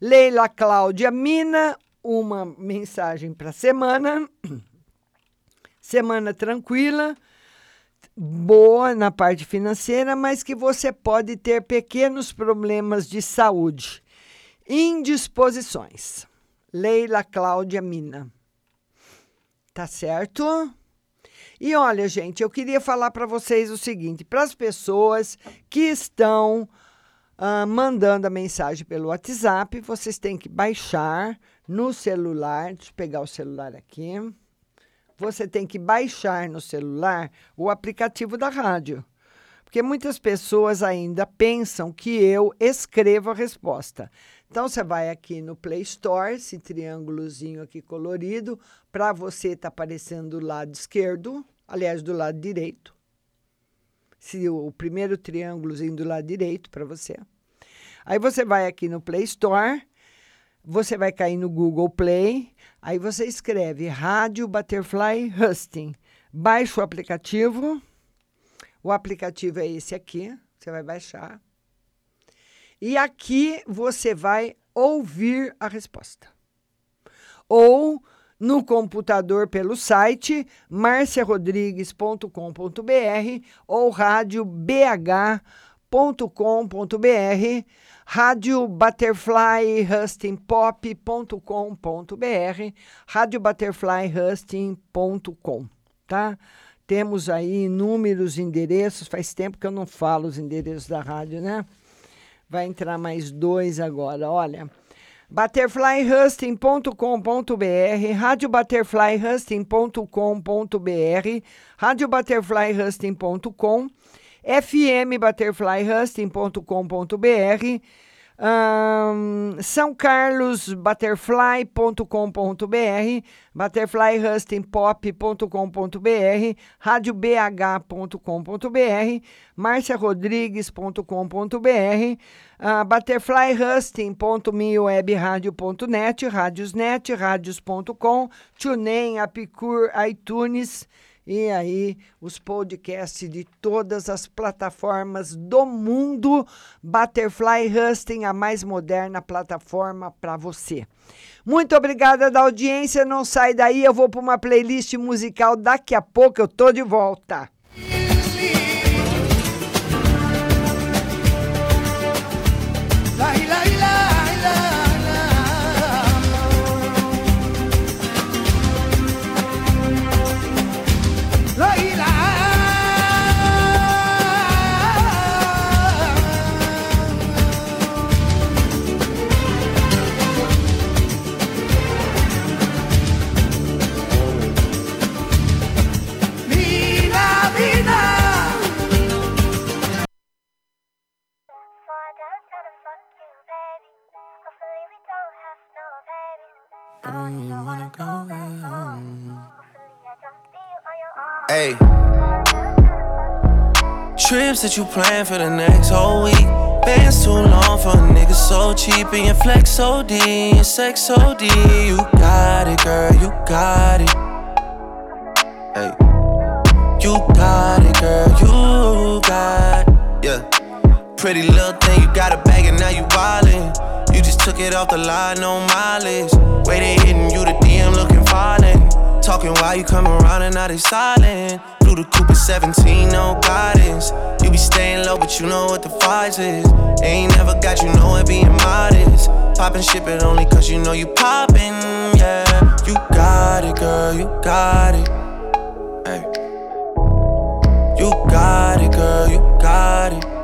Leila Cláudia Mina, uma mensagem para semana. Semana tranquila, boa na parte financeira, mas que você pode ter pequenos problemas de saúde. Indisposições. Leila Cláudia Mina. Tá certo? E olha, gente, eu queria falar para vocês o seguinte: para as pessoas que estão uh, mandando a mensagem pelo WhatsApp, vocês têm que baixar no celular. Deixa eu pegar o celular aqui. Você tem que baixar no celular o aplicativo da rádio. Porque muitas pessoas ainda pensam que eu escrevo a resposta. Então você vai aqui no Play Store, esse triângulozinho aqui colorido, para você tá aparecendo do lado esquerdo, aliás, do lado direito. Se o, o primeiro triângulozinho do lado direito para você. Aí você vai aqui no Play Store, você vai cair no Google Play, aí você escreve Rádio Butterfly Husting. Baixa o aplicativo. O aplicativo é esse aqui, você vai baixar. E aqui você vai ouvir a resposta. Ou no computador pelo site marciarodrigues.com.br ou radiobh.com.br, rádio butterflyhustingpop.com.br, rádio butterflyhusting.com, tá? Temos aí inúmeros endereços, faz tempo que eu não falo os endereços da rádio, né? Vai entrar mais dois agora, olha. Butterflyhusting.com.br, rádio butterflyhusting.com.br, rádio butterflyhusting.com, fmbutterflyhusting.com.br, Ahn, São Carlos Butterfly.com.br, butterflyhustingpop.com.br, radiobh.com.br, marciarodrigues.com.br, ah, butterflyhusting.miwebradio.net, radiosnet, radios.com, TuneIn, Apicur, iTunes e aí os podcasts de todas as plataformas do mundo. Butterfly Husting, a mais moderna plataforma para você. Muito obrigada da audiência. Não sai daí, eu vou para uma playlist musical daqui a pouco. Eu tô de volta. Vida, Hey. Trips that you plan for the next whole week. Bands too long for a nigga so cheap. And your flex OD, your sex OD. You got it, girl, you got it. Hey. You got it, girl, you got it. Yeah. Pretty little thing, you got a bag and now you wildin'. You just took it off the line, no mileage. They hitting you, the DM looking violent. Talking while you come around and now they silent. Through the Cooper 17, no guidance. You be staying low, but you know what the price is. Ain't never got you know it being modest. Poppin' shit, but only cause you know you poppin', yeah. You got it, girl, you got it. Hey. You got it, girl, you got it.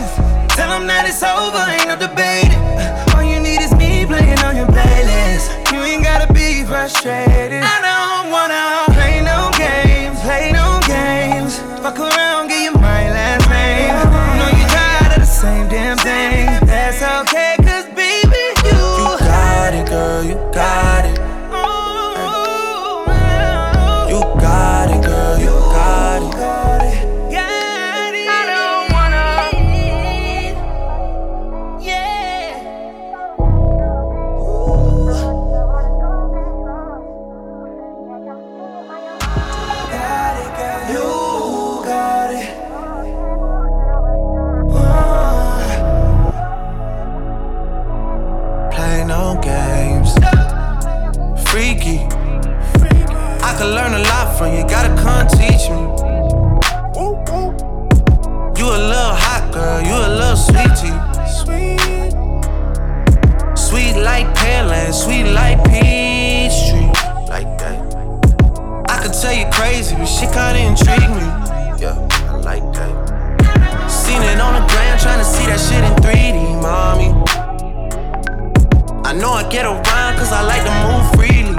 Patience. Tell them that it's over, ain't no debating. All you need is me playing on your playlist. You ain't gotta be frustrated. Know I get around cause I like to move freely.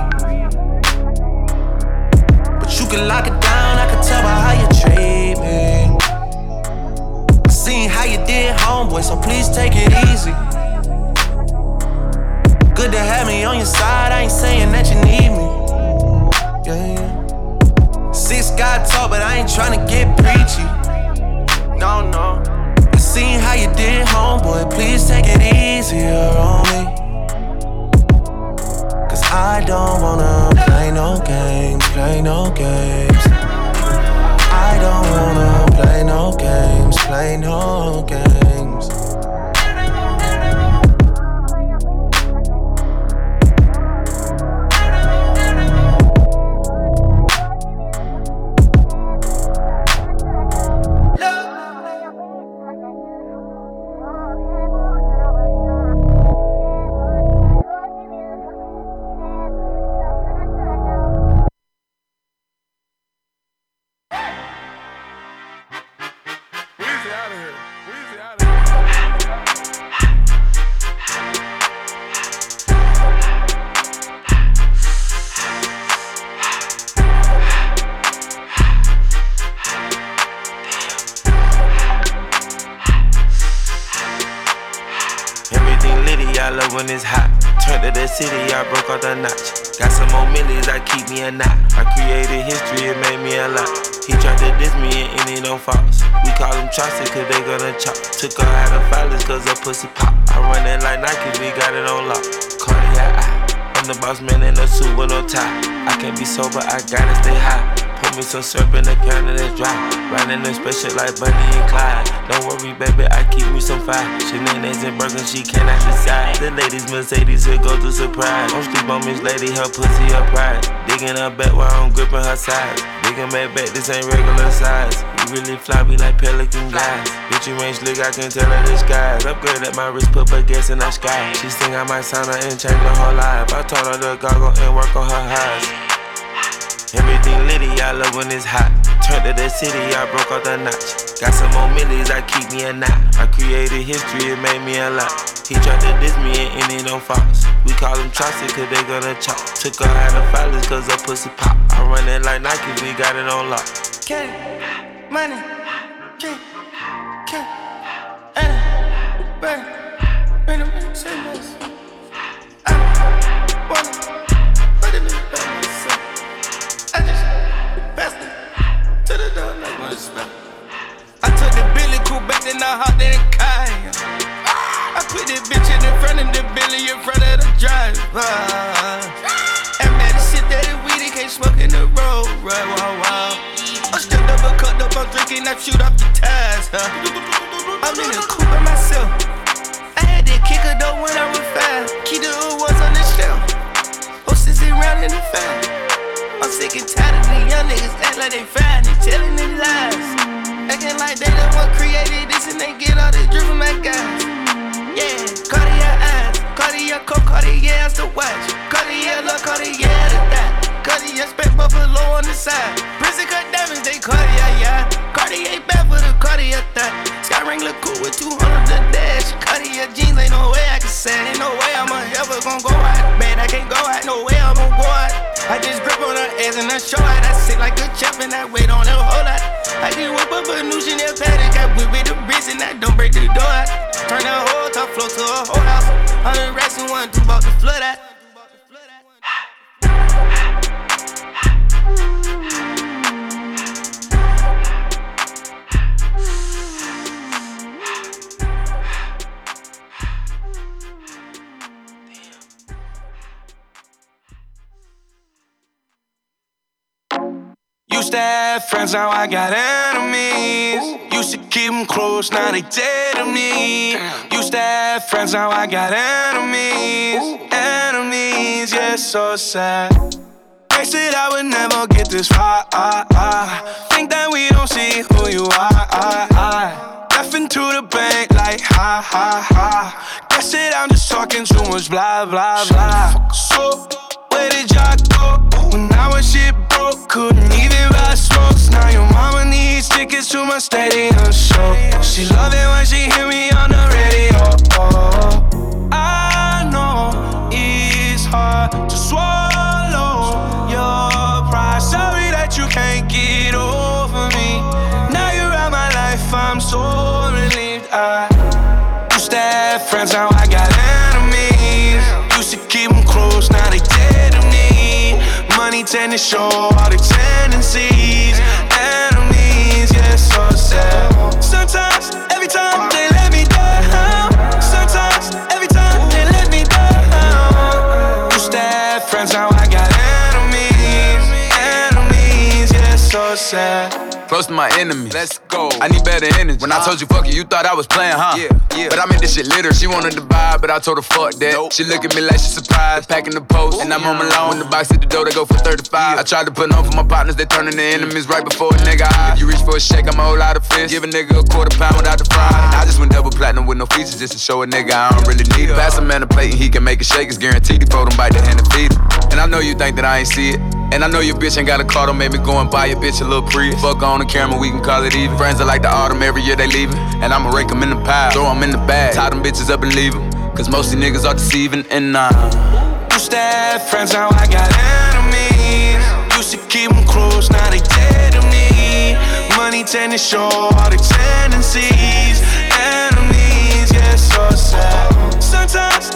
But you can lock it down, I can tell by how you treat me. I seen how you did, homeboy, so please take it easy. Good to have me on your side, I ain't saying that you need me. Yeah, yeah. Six God talk, but I ain't tryna get preachy. No, no. I seen how you did, homeboy, please take it easier on me. I don't wanna play no games, play no games. I don't wanna. Riding a special like Bunny and Clyde. Don't worry, baby, I keep me some fire. Shenanigans and burgers, she cannot decide. The ladies Mercedes here go to surprise. Don't sleep on Miss Lady, her pussy her pride. Digging her back while I'm gripping her side. Digging back back, this ain't regular size. You really fly me like pelican guys. Bitch, you ain't slick, I can tell her the skies. Upgrade at my wrist, put her gas in the sky. She think I might sign her and change her whole life. I told her to goggle and work on her highs. Everything litty, I love when it's hot. Turned to the city, I broke off the notch. Got some more millies, I keep me a knot. I created history, it made me a lot. He tried to diss me and it don't false. We call them Chaucer, cause they gonna chop. Took her out of filers, cause her pussy pop. I run it like Nike, we got it on lock. K, money, K, K, uh, bang, wanna, put one smell. I took the Billy cool back, then I hopped in the. I put this bitch in the front of the Billy in front of the driver. And man, the shit that is weed, it can't smoke in the road. Right, wow, wow. I'm still double cut up, I'm drinking, I shoot off the tires. Huh? I'm in the coupe by myself. I had to kick her though when I was fast. Keep the was on the shelf. Hostess around in the fan. I'm sick and tired of these young niggas act like they fine and telling their lies. Acting like they the one created this and they get all this drip from my guys. Yeah, Cartier eyes, Cartier coat, Cartier has to watch. Cartier look, Cartier the that. Cartier spent buffalo on the side. Prison cut diamonds, they Cartier, yeah. Cartier bad for the Cartier thought. Sky ring look cool with 200 the dash. Cartier jeans, ain't no way I can say. Ain't no way I'm ever gonna go out. Man, I can't go out, no way I'm gonna go out. I just grip on her ass and I show out. I sit like a champ and I wait on her whole lot. I just whip up a new Chanel paddock. I whip with the wrist and I don't break the door out. Turn that whole top floor to a whole house. Hundred racks and one, two bought the flood out. Used to have friends, now I got enemies. Used to keep them close, now they dead to me. Used to have friends, now I got enemies. Enemies, yeah, so sad. They said I would never get this far. Think that we don't see who you are. Left into the bank like ha ha ha. Guess it, I'm just talking too much blah blah blah. So, where did y'all go? When I was shit couldn't even buy smokes. Now your mama needs tickets to my stadium show. She love it when she hear me on the radio. Oh, I know it's hard to swallow your pride. Sorry that you can't get over me. Now you're out my life, I'm so relieved. I used to have friends, now Money tend to show all the tendencies. Enemies, yeah, so sad. Sometimes, every time they let me down. Sometimes, every time they let me down. Used to have friends, now I got enemies. Enemies, yeah, so sad. Close to my enemies. Let's go. I need better energy. When I told you fuck you, you thought I was playing, huh? Yeah, yeah. But I made this shit litter. She wanted to buy, but I told her fuck that. Nope. She look at me like she surprised. Packing the post, and I'm on my lawn. The box hit the door, they go for 35. I tried to put on for my partners, they turning to enemies right before a nigga. If you reach for a shake, I'ma hold out a fist. Give a nigga a quarter pound without the fry. And I just went double platinum with no features just to show a nigga I don't really need it. Pass a man a plate and he can make a shake. It's guaranteed. He fold him bite the hand and feed him. And I know you think that I ain't see it. And I know your bitch ain't got a car, don't make me go and buy your bitch a little Prius. Fuck on the camera, we can call it even. Friends are like the autumn, every year they leaving. And I'ma rake them in the pile, throw them in the bag. Tie them bitches up and leave them. Cause most of these niggas are deceiving, and nah. Used to have friends, now I got enemies. Used to keep them close, now they dead to me. Money tend to show all the tendencies. Enemies, yeah, so sad. Sometimes,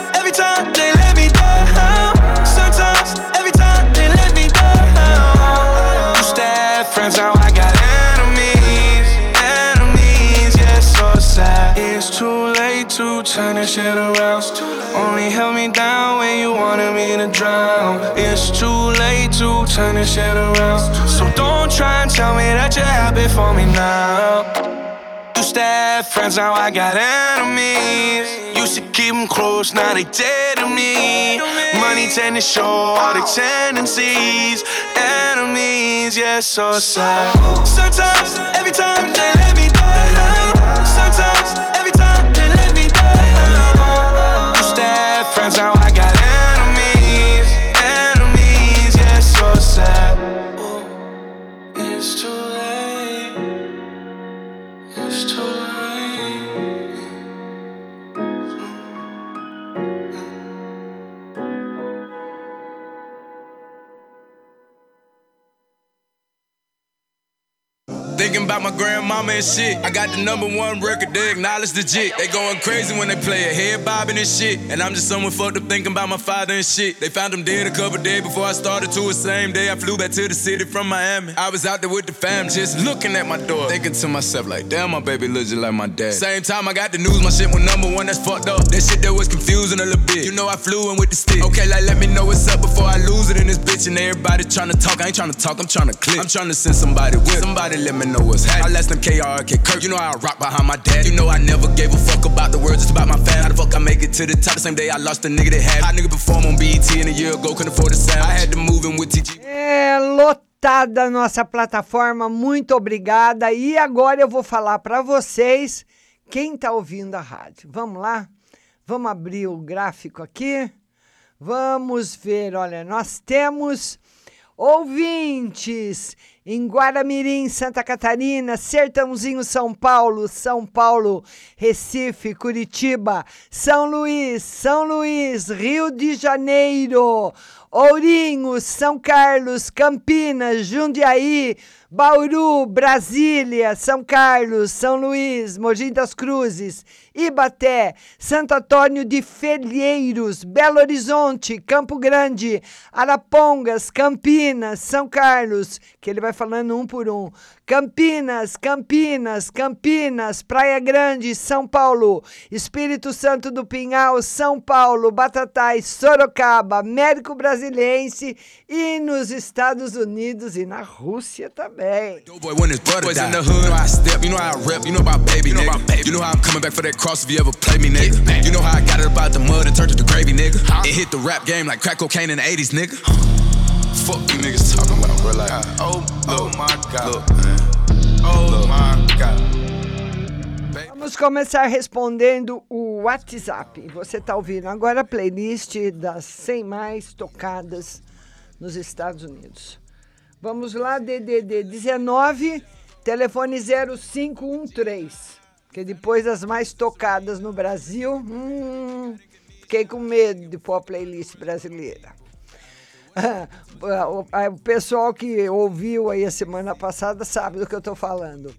Only held me down when you wanted me to drown. It's too late to turn this shit around. So don't try and tell me that you're happy for me now. Used to have friends, now I got enemies. Used to keep them close, now they dead to me. Money tend to show all the tendencies. Enemies, yeah, so sad. Sometimes, every time they let me down. Sometimes, every grandma grandmama and shit. I got the number one record, they acknowledge the jit. They going crazy when they play it, head bobbing and shit. And I'm just someone fucked up thinking about my father and shit. They found him dead a couple days before I started to the same day. I flew back to the city from Miami. I was out there with the fam, just looking at my door. Thinking to myself, like, damn, my baby looks just like my dad. Same time I got the news, my shit was number one, that's fucked up. That shit that was confusing a little bit. You know I flew in with the stick. Okay, like, let me know what's up before I lose it in this bitch. And everybody trying to talk, I ain't trying to talk, I'm trying to click. I'm trying to send somebody with. Somebody let me know what's happening. Kirk. You know I rock behind my dad. You know I never gave a fuck about the about my. How the fuck I make it to the top the same day I lost a nigga that had. How nigga perform on BET and a year ago couldn't afford sound. I had to move in with TG. É lotada a nossa plataforma, muito obrigada. E agora eu vou falar para vocês quem está ouvindo a rádio. Vamos lá? Vamos abrir o gráfico aqui. Vamos ver, olha, nós temos ouvintes em Guaramirim, Santa Catarina, Sertãozinho, São Paulo, São Paulo, Recife, Curitiba, São Luís, São Luís, Rio de Janeiro, Ourinho, São Carlos, Campinas, Jundiaí, Bauru, Brasília, São Carlos, São Luís, Mogi das Cruzes, Ibaté, Santo Antônio de Felheiros, Belo Horizonte, Campo Grande, Arapongas, Campinas, São Carlos, que ele vai falando um por um. Campinas, Campinas, Campinas, Praia Grande, São Paulo, Espírito Santo do Pinhal, São Paulo, Batatais, Sorocaba, Américo Brasiliense e nos Estados Unidos e na Rússia também. Boy, when his brother Boys in the hood, you know how I step, you know how I rep, you know about baby, you know about baby. You know how I'm coming back for that cross if you ever play me, nigga. You know how I got it about the mud and turned it to gravy, nigga. It hit the rap game like crack cocaine in the 80s, nigga. Fuck you niggas talking about, bro. Like, oh, oh my god. Oh my god. Vamos começar respondendo o WhatsApp. Você está ouvindo agora a playlist das 100 mais tocadas nos Estados Unidos. Vamos lá, DDD 19, telefone 0513. Que depois das mais tocadas no Brasil, hum, fiquei com medo de pôr a playlist brasileira. o pessoal que ouviu aí a semana passada sabe do que eu estou falando.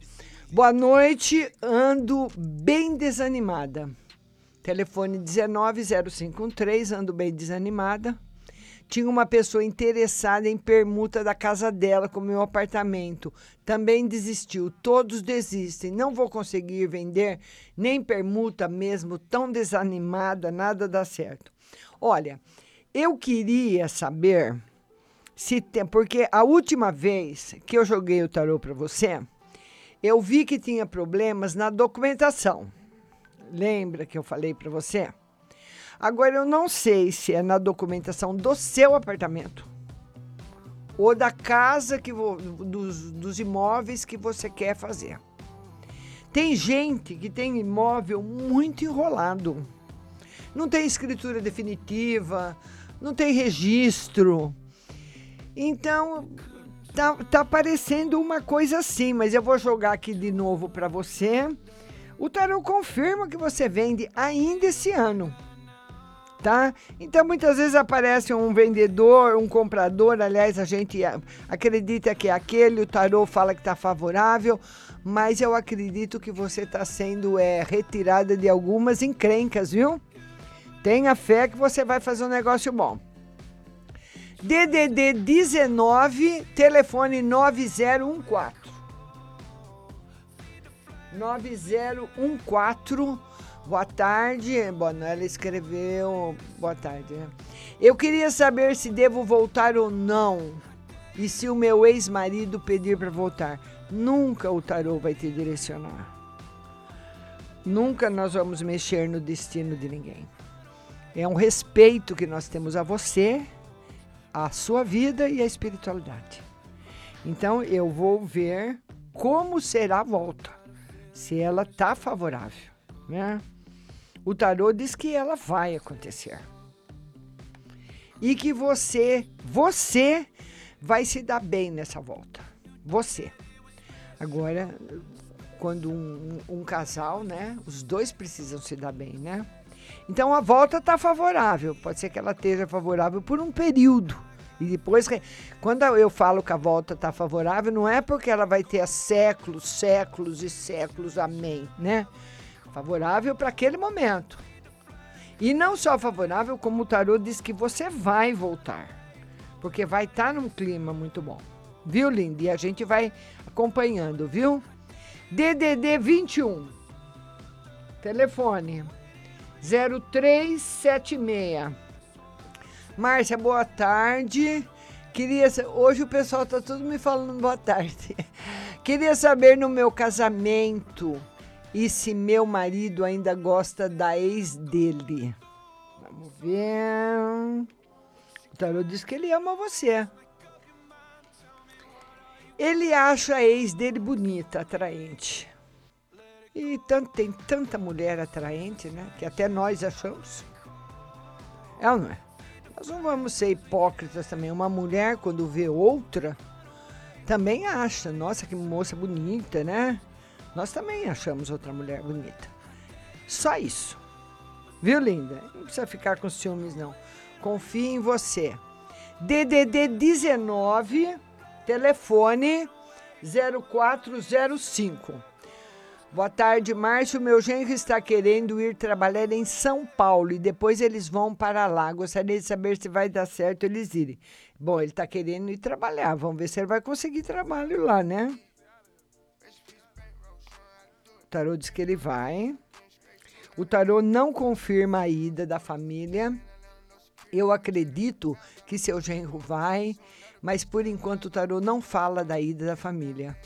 Boa noite, ando bem desanimada. Telefone 190513, ando bem desanimada. Tinha uma pessoa interessada em permuta da casa dela com meu apartamento. Também desistiu. Todos desistem. Não vou conseguir vender nem permuta mesmo, tão desanimada, nada dá certo. Olha, eu queria saber se tem, porque a última vez que eu joguei o tarô para você, eu vi que tinha problemas na documentação. Lembra que eu falei para você? Agora eu não sei se é na documentação do seu apartamento ou da casa que vo, dos, dos imóveis que você quer fazer. Tem gente que tem imóvel muito enrolado. Não tem escritura definitiva, não tem registro. Então, tá, tá parecendo uma coisa assim, mas eu vou jogar aqui de novo para você. O tarot confirma que você vende ainda esse ano. Tá? Então muitas vezes aparece um vendedor, um comprador, aliás, a gente acredita que é aquele, o tarô fala que está favorável, mas eu acredito que você está sendo é, retirada de algumas encrencas, viu? Tenha fé que você vai fazer um negócio bom. DDD 19, telefone 9014. 9014. Boa tarde. Bom, ela escreveu. Boa tarde. né? Eu queria saber se devo voltar ou não. E se o meu ex-marido pedir para voltar. Nunca o tarô vai te direcionar. Nunca nós vamos mexer no destino de ninguém. É um respeito que nós temos a você, a sua vida e a espiritualidade. Então eu vou ver como será a volta, se ela está favorável, né? O tarô diz que ela vai acontecer. E que você, você vai se dar bem nessa volta. Você. Agora, quando um, um casal, né? Os dois precisam se dar bem, né? Então a volta está favorável. Pode ser que ela esteja favorável por um período. E depois, quando eu falo que a volta está favorável, não é porque ela vai ter séculos, séculos e séculos, amém, né? Favorável para aquele momento. E não só favorável, como o tarô diz que você vai voltar. Porque vai estar num clima muito bom. Viu, Linda? E a gente vai acompanhando, viu? DDD 21. Telefone 0376. Márcia, boa tarde. Queria hoje o pessoal tá tudo me falando boa tarde. Queria saber no meu casamento e se meu marido ainda gosta da ex dele. Vamos ver. O tarô diz que ele ama você. Ele acha a ex dele bonita, atraente. E tanto, tem tanta mulher atraente, né? Que até nós achamos. É ou não é? Nós não vamos ser hipócritas também. Uma mulher, quando vê outra, também acha. Nossa, que moça bonita, né? Nós também achamos outra mulher bonita. Só isso. Viu, linda? Não precisa ficar com ciúmes, não. Confie em você. DDD 19, telefone 0405. Boa tarde, Márcio. Meu genro está querendo ir trabalhar em São Paulo e depois eles vão para lá. Gostaria de saber se vai dar certo eles irem. Bom, ele está querendo ir trabalhar. Vamos ver se ele vai conseguir trabalho lá, né? O tarô diz que ele vai. O tarô não confirma a ida da família. Eu acredito que seu genro vai, mas por enquanto o tarô não fala da ida da família.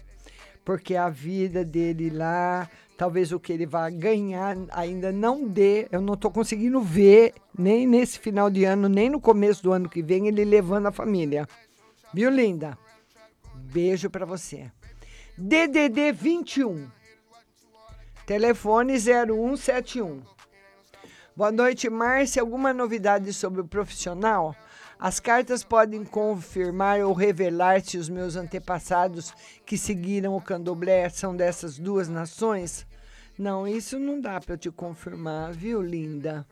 Porque a vida dele lá, talvez o que ele vai ganhar ainda não dê. Eu não estou conseguindo ver, nem nesse final de ano, nem no começo do ano que vem, ele levando a família. Viu, linda? Beijo para você. DDD 21. Telefone 0171. Boa noite, Márcia. Alguma novidade sobre o profissional? As cartas podem confirmar ou revelar se os meus antepassados que seguiram o candomblé são dessas duas nações? Não, isso não dá para te confirmar, viu, linda?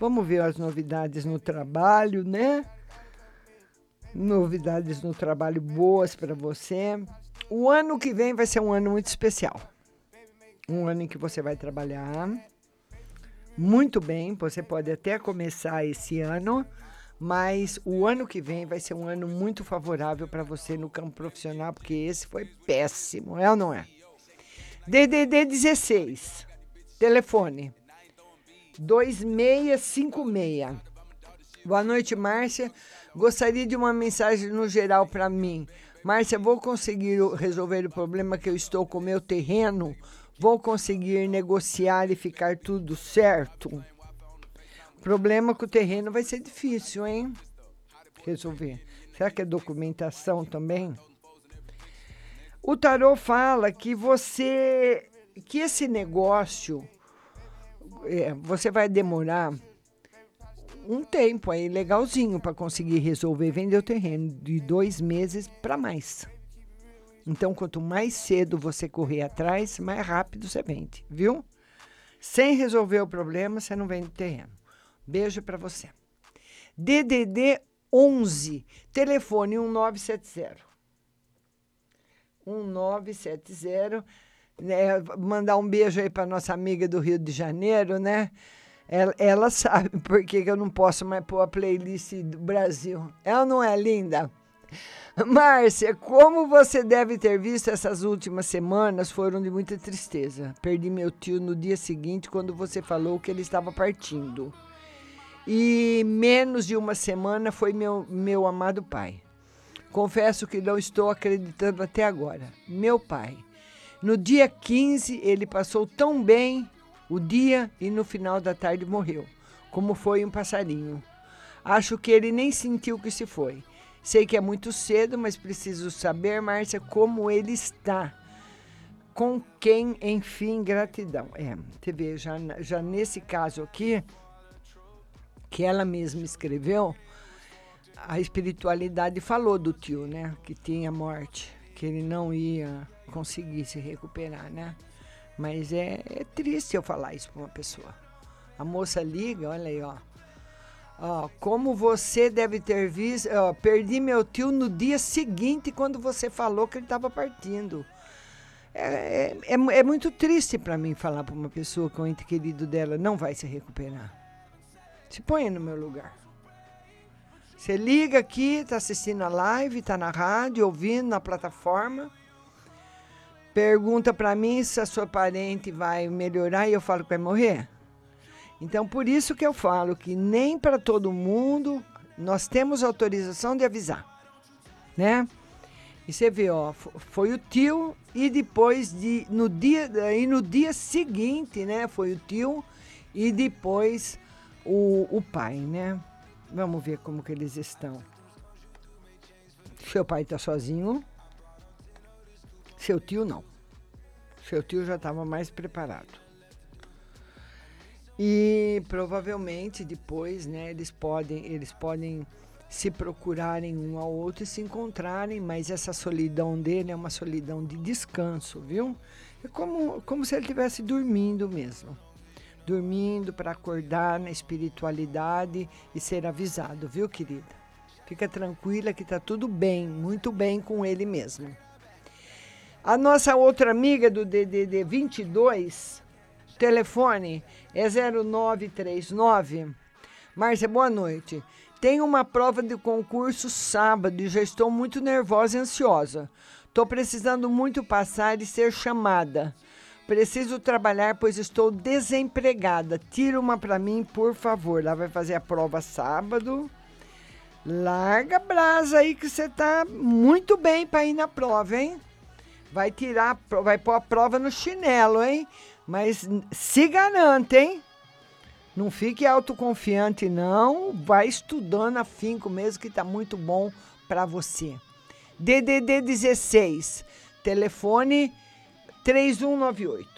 Vamos ver as novidades no trabalho, né? Novidades no trabalho boas para você. O ano que vem vai ser um ano muito especial. Um ano em que você vai trabalhar muito bem. Você pode até começar esse ano, mas o ano que vem vai ser um ano muito favorável para você no campo profissional, porque esse foi péssimo, é ou não é? DDD 16, telefone 2656. Boa noite, Márcia. Gostaria de uma mensagem no geral para mim. Márcia, vou conseguir resolver o problema que eu estou com meu terreno? Vou conseguir negociar e ficar tudo certo? O problema com o terreno vai ser difícil, hein? Resolver. Será que é documentação também? O tarô fala que você. que esse negócio. é, você vai demorar um tempo aí legalzinho para conseguir resolver vender o terreno de dois meses para mais. Então, quanto mais cedo você correr atrás, mais rápido você vende, viu? Sem resolver o problema, você não vende terreno. Beijo para você. DDD 11, telefone 1970. 1970. Né, mandar um beijo aí para nossa amiga do Rio de Janeiro, né? Ela, ela sabe por que que eu não posso mais pôr a playlist do Brasil. Ela não é linda? Márcia, como você deve ter visto, essas últimas semanas foram de muita tristeza. Perdi meu tio no dia seguinte, quando você falou que ele estava partindo. E menos de uma semana foi meu, meu amado pai. Confesso que não estou acreditando até agora. Meu pai. No dia 15, ele passou tão bem o dia e no final da tarde morreu, como foi um passarinho. Acho que ele nem sentiu que se foi. Sei que é muito cedo, mas preciso saber, Márcia, como ele está. Com quem, enfim, gratidão. É, você vê, já, já nesse caso aqui, que ela mesma escreveu, a espiritualidade falou do tio, né? Que tinha morte, que ele não ia conseguir se recuperar, né? Mas é, é triste eu falar isso para uma pessoa. A moça liga, olha aí, ó. Ó, como você deve ter visto, ó, perdi meu tio no dia seguinte quando você falou que ele estava partindo. É, é, é, é muito triste para mim falar para uma pessoa que o ente querido dela não vai se recuperar. Se ponha no meu lugar. Você liga aqui, está assistindo a live, está na rádio, ouvindo na plataforma. Pergunta para mim se a sua parente vai melhorar e eu falo que vai morrer. Então, por isso que eu falo que nem para todo mundo nós temos autorização de avisar, né? E você vê, ó, foi o tio e depois de no dia e no dia seguinte, né, foi o tio e depois o, o pai, né? Vamos ver como que eles estão. Seu pai está sozinho. Seu tio não. Seu tio já estava mais preparado. E provavelmente depois, né, eles podem, eles podem se procurarem um ao outro e se encontrarem, mas essa solidão dele é uma solidão de descanso, viu? É como, como se ele estivesse dormindo mesmo. Dormindo para acordar na espiritualidade e ser avisado, viu, querida? Fica tranquila que está tudo bem, muito bem com ele mesmo. A nossa outra amiga do DDD 22, telefone é 0939. Márcia, boa noite. Tenho uma prova de concurso sábado e já estou muito nervosa e ansiosa. Estou precisando muito passar e ser chamada. Preciso trabalhar, pois estou desempregada. Tira uma para mim, por favor. Ela vai fazer a prova sábado. Larga a brasa aí que você tá muito bem para ir na prova, hein? Vai tirar, vai pôr a prova no chinelo, hein? Mas se garante, hein? Não fique autoconfiante, não. Vai estudando afinco mesmo, que tá muito bom para você. DDD 16, telefone 3198.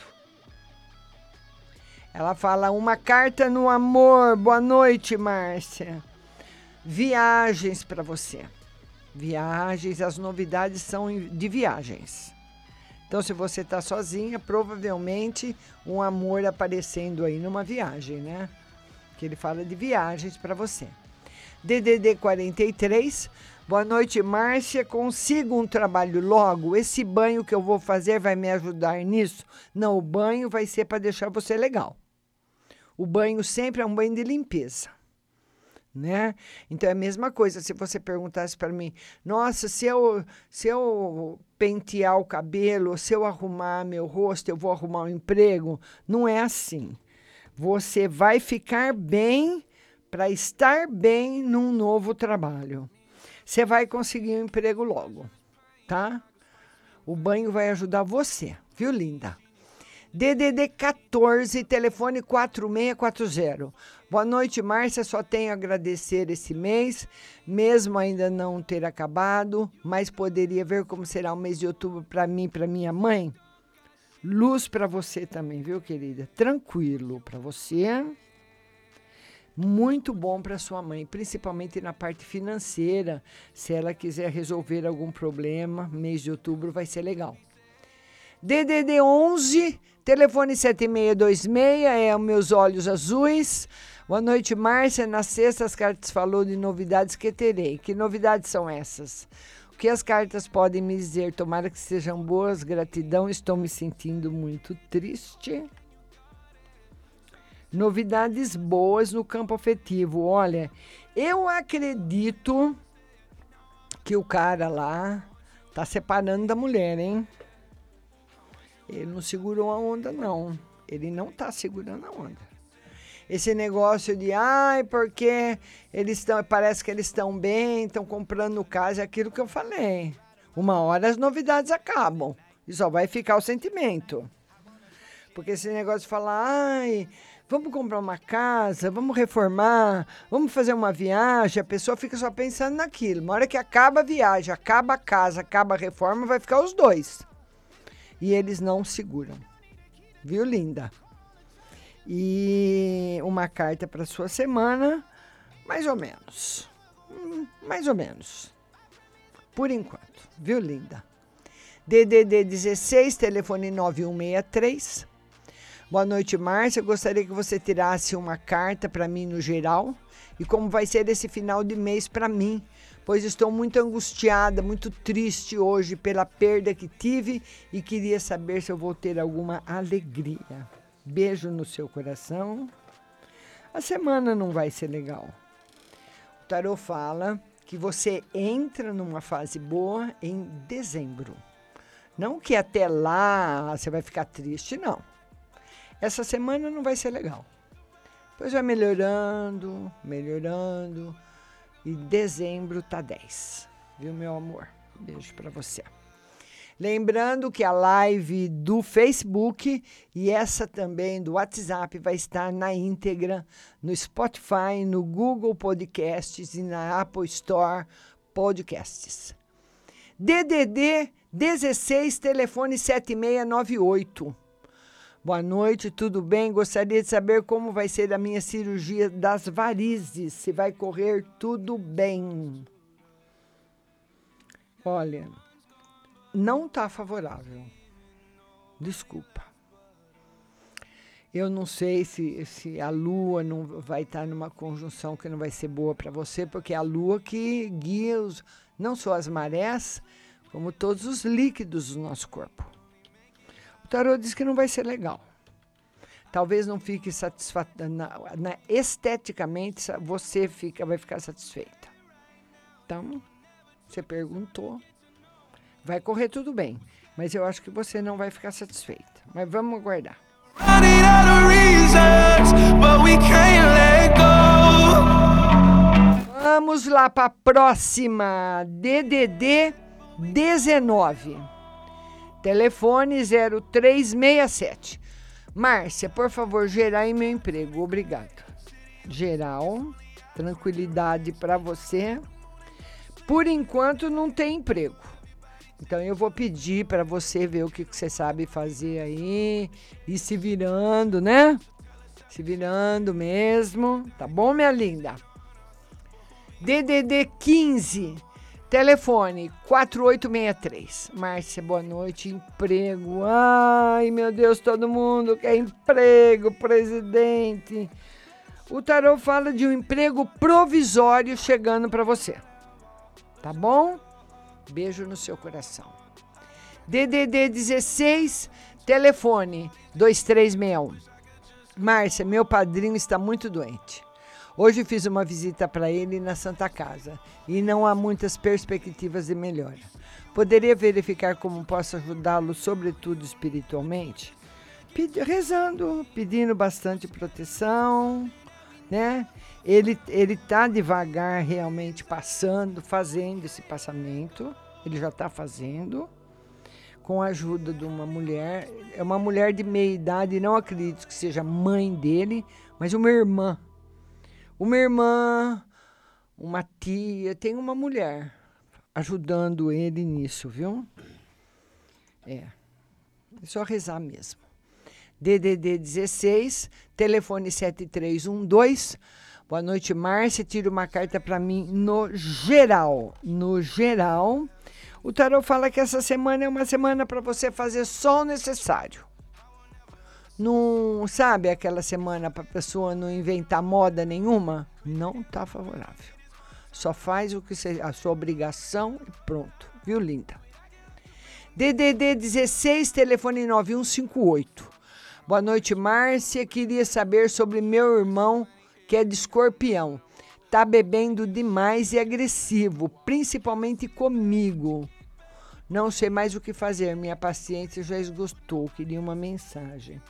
Ela fala: Uma carta no amor. Boa noite, Márcia. Viagens para você. Viagens, as novidades são de viagens. Então, se você está sozinha, provavelmente um amor aparecendo aí numa viagem, né? Que ele fala de viagens para você. DDD 43. Boa noite, Márcia. Consigo um trabalho logo? Esse banho que eu vou fazer vai me ajudar nisso? Não, o banho vai ser para deixar você legal. O banho sempre é um banho de limpeza né? Então é a mesma coisa se você perguntasse para mim, nossa, se eu se eu pentear o cabelo, se eu arrumar meu rosto, eu vou arrumar um emprego, não é assim. Você vai ficar bem para estar bem num novo trabalho. Você vai conseguir um emprego logo, tá? O banho vai ajudar você, viu, linda? DDD 14, telefone 4640. Boa noite, Márcia. Só tenho a agradecer esse mês, mesmo ainda não ter acabado, mas poderia ver como será o mês de outubro para mim e para minha mãe. Luz para você também, viu, querida? Tranquilo para você. Muito bom para sua mãe, principalmente na parte financeira. Se ela quiser resolver algum problema, mês de outubro vai ser legal. DDD 11, telefone 7626, é os meus olhos azuis. Boa noite, Márcia. Na sexta, as cartas falou de novidades que terei. Que novidades são essas? O que as cartas podem me dizer? Tomara que sejam boas. Gratidão. Estou me sentindo muito triste. Novidades boas no campo afetivo. Olha, eu acredito que o cara lá tá separando da mulher, hein? Ele não segurou a onda, não. Ele não tá segurando a onda. Esse negócio de, ai, porque eles estão, parece que eles estão bem, estão comprando casa, é aquilo que eu falei. Uma hora as novidades acabam e só vai ficar o sentimento. Porque esse negócio de falar, ai, vamos comprar uma casa, vamos reformar, vamos fazer uma viagem, a pessoa fica só pensando naquilo. Uma hora que acaba a viagem, acaba a casa, acaba a reforma, vai ficar os dois. E eles não seguram. Viu, linda? E uma carta para sua semana, mais ou menos. Hum, mais ou menos. Por enquanto. Viu, linda? DDD 16, telefone 9163. Boa noite, Márcia. Eu gostaria que você tirasse uma carta para mim no geral e como vai ser esse final de mês para mim, pois estou muito angustiada, muito triste hoje pela perda que tive e queria saber se eu vou ter alguma alegria. Beijo no seu coração. A semana não vai ser legal. O tarot fala que você entra numa fase boa em dezembro. Não que até lá você vai ficar triste, não. Essa semana não vai ser legal. Depois vai melhorando, melhorando. E dezembro tá 10. Viu, meu amor? Beijo para você. Lembrando que a live do Facebook e essa também do WhatsApp vai estar na íntegra no Spotify, no Google Podcasts e na Apple Store Podcasts. DDD 16, telefone 7698. Boa noite, tudo bem? Gostaria de saber como vai ser a minha cirurgia das varizes, se vai correr tudo bem. Olha, não está favorável. Desculpa. Eu não sei se, se a Lua não vai estar numa conjunção que não vai ser boa para você, porque é a Lua que guia os, não só as marés, como todos os líquidos do nosso corpo. O tarô diz que não vai ser legal. Talvez não fique satisfeita. esteticamente, você fica, vai ficar satisfeita. Então, você perguntou. Vai correr tudo bem. Mas eu acho que você não vai ficar satisfeita. Mas vamos aguardar. Vamos lá para a próxima. DDD 19. Telefone 0367. Márcia, por favor, gerar em meu emprego. Obrigado. Geral, tranquilidade para você. Por enquanto não tem emprego. Então eu vou pedir para você ver o que, você sabe fazer aí e se virando, né? Se virando mesmo, tá bom, minha linda? DDD 15, telefone 4863. Márcia, boa noite, emprego. Ai, meu Deus, todo mundo quer emprego, presidente. O tarot fala de um emprego provisório chegando para você. Tá bom? Beijo no seu coração. DDD 16, telefone 2361. Márcia, meu padrinho está muito doente. Hoje fiz uma visita para ele na Santa Casa e não há muitas perspectivas de melhora. Poderia verificar como posso ajudá-lo, sobretudo espiritualmente? Pedi, rezando, pedindo bastante proteção, né? Ele ele tá devagar realmente passando, fazendo esse passamento. Ele já está fazendo com a ajuda de uma mulher, é uma mulher de meia idade, não acredito que seja mãe dele, mas uma irmã. Uma irmã, uma tia, tem uma mulher ajudando ele nisso, viu? É. É só rezar mesmo. DDD 16, telefone 7312 Boa noite, Márcia. Tira uma carta para mim no geral. No geral, o tarot fala que essa semana é uma semana para você fazer só o necessário. Não sabe aquela semana para a pessoa não inventar moda nenhuma? Não está favorável. Só faz o que você, a sua obrigação e pronto. Viu, linda? DDD 16, telefone 9158. Boa noite, Márcia. Queria saber sobre meu irmão que é de escorpião. Está bebendo demais e agressivo, principalmente comigo. Não sei mais o que fazer, minha paciência já esgotou. Queria uma mensagem.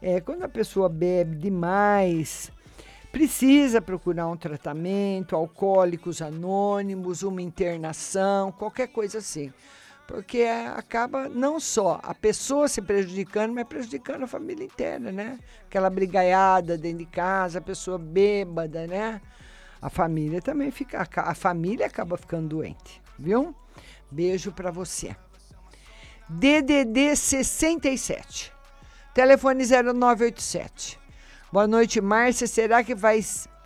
É, quando a pessoa bebe demais, precisa procurar um tratamento, alcoólicos anônimos, uma internação, qualquer coisa assim. Porque acaba não só a pessoa se prejudicando, mas prejudicando a família inteira, né? Aquela brigaiada dentro de casa, a pessoa bêbada, né? A família também fica, a família acaba ficando doente, viu? Beijo para você. DDD 67. Telefone 0987. Boa noite, Márcia. Será que vai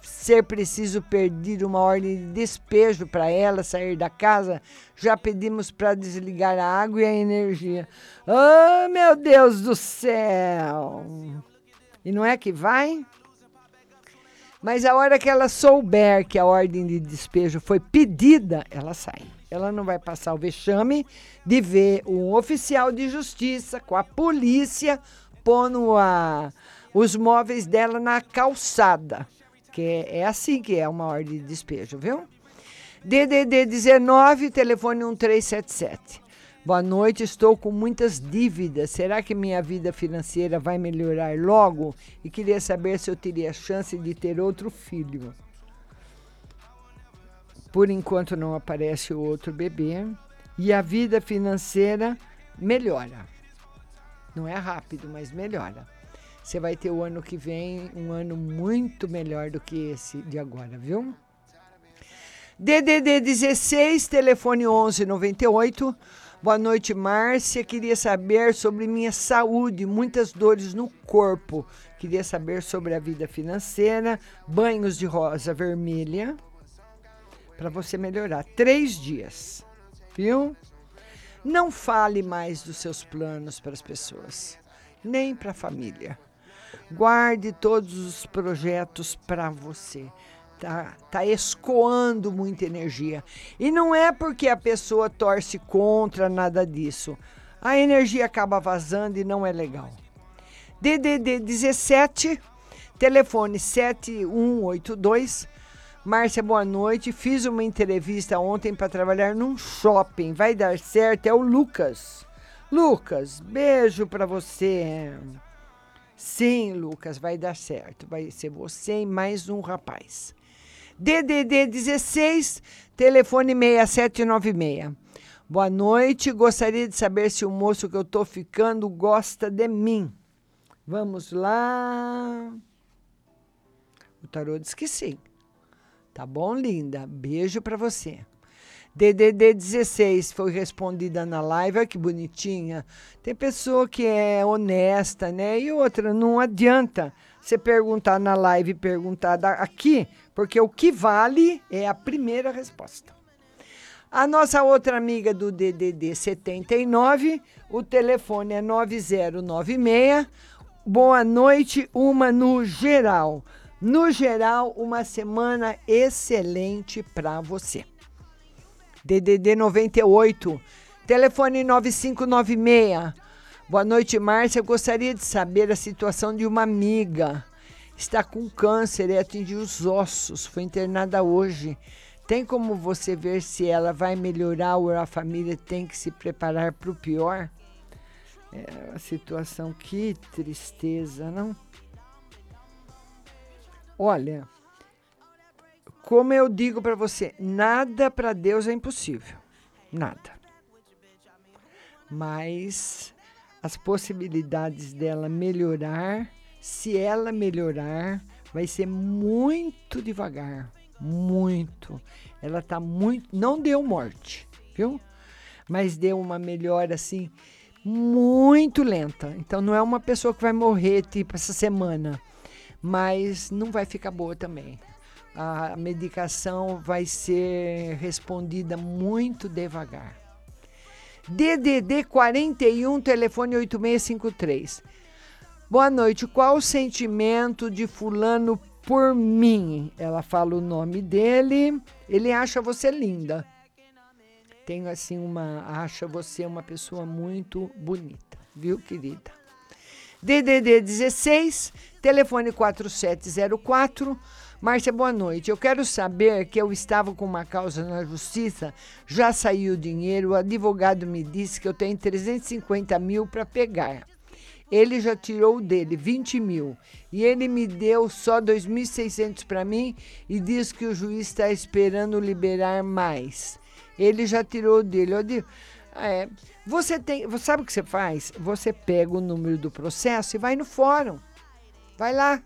ser preciso pedir uma ordem de despejo para ela sair da casa? Já pedimos para desligar a água e a energia. Oh, meu Deus do céu! E não é que vai? Mas a hora que ela souber que a ordem de despejo foi pedida, ela sai. Ela não vai passar o vexame de ver um oficial de justiça com a polícia pondo a, os móveis dela na calçada. Que é, é assim que é uma ordem de despejo, viu? DDD 19, telefone 1377. Boa noite, estou com muitas dívidas. Será que minha vida financeira vai melhorar logo? E queria saber se eu teria chance de ter outro filho. Por enquanto não aparece o outro bebê. E a vida financeira melhora. Não é rápido, mas melhora. Você vai ter o ano que vem um ano muito melhor do que esse de agora, viu? DDD 16, telefone 1198. Boa noite, Márcia. Queria saber sobre minha saúde, muitas dores no corpo. Queria saber sobre a vida financeira, banhos de rosa vermelha, para você melhorar. Três dias, viu? Não fale mais dos seus planos para as pessoas, nem para a família. Guarde todos os projetos para você. Tá, tá escoando muita energia. E não é porque a pessoa torce contra nada disso. A energia acaba vazando e não é legal. DDD 17, telefone 7182. Márcia, boa noite. Fiz uma entrevista ontem para trabalhar num shopping. Vai dar certo? É o Lucas. Lucas, beijo para você. Sim, Lucas, vai dar certo. Vai ser você e mais um rapaz. DDD 16, telefone 6796. Boa noite. Gostaria de saber se o moço que eu tô ficando gosta de mim. Vamos lá. O tarô diz que sim. Tá bom, linda? Beijo para você. DDD 16 foi respondida na live, olha que bonitinha. Tem pessoa que é honesta, né? E outra, não adianta você perguntar na live e perguntar aqui, porque o que vale é a primeira resposta. A nossa outra amiga do DDD 79, o telefone é 9096. Boa noite, uma no geral. No geral, uma semana excelente para você. DDD 98, telefone 9596. Boa noite, Márcia. Eu gostaria de saber a situação de uma amiga. Está com câncer e atingiu os ossos. Foi internada hoje. Tem como você ver se ela vai melhorar ou a família tem que se preparar para o pior? É uma situação, que tristeza, não? Olha, como eu digo para você, nada para Deus é impossível. Nada. Mas as possibilidades dela melhorar, se ela melhorar, vai ser muito devagar, muito. Ela tá muito, não deu morte, viu? Mas deu uma melhora assim muito lenta. Então não é uma pessoa que vai morrer tipo essa semana, mas não vai ficar boa também a medicação vai ser respondida muito devagar. DDD 41, telefone 8653. Boa noite. Qual o sentimento de fulano por mim? Ela fala o nome dele. Ele acha você linda. Tem assim uma acha você uma pessoa muito bonita, viu, querida? DDD 16, telefone 4704 Márcia, boa noite. Eu quero saber que eu estava com uma causa na justiça, já saiu o dinheiro, o advogado me disse que eu tenho 350 mil para pegar. Ele já tirou dele 20 mil e ele me deu só 2.600 para mim e diz que o juiz está esperando liberar mais. Ele já tirou dele. Eu digo, é, você tem, sabe o que você faz? Você pega o número do processo e vai no fórum. Vai lá.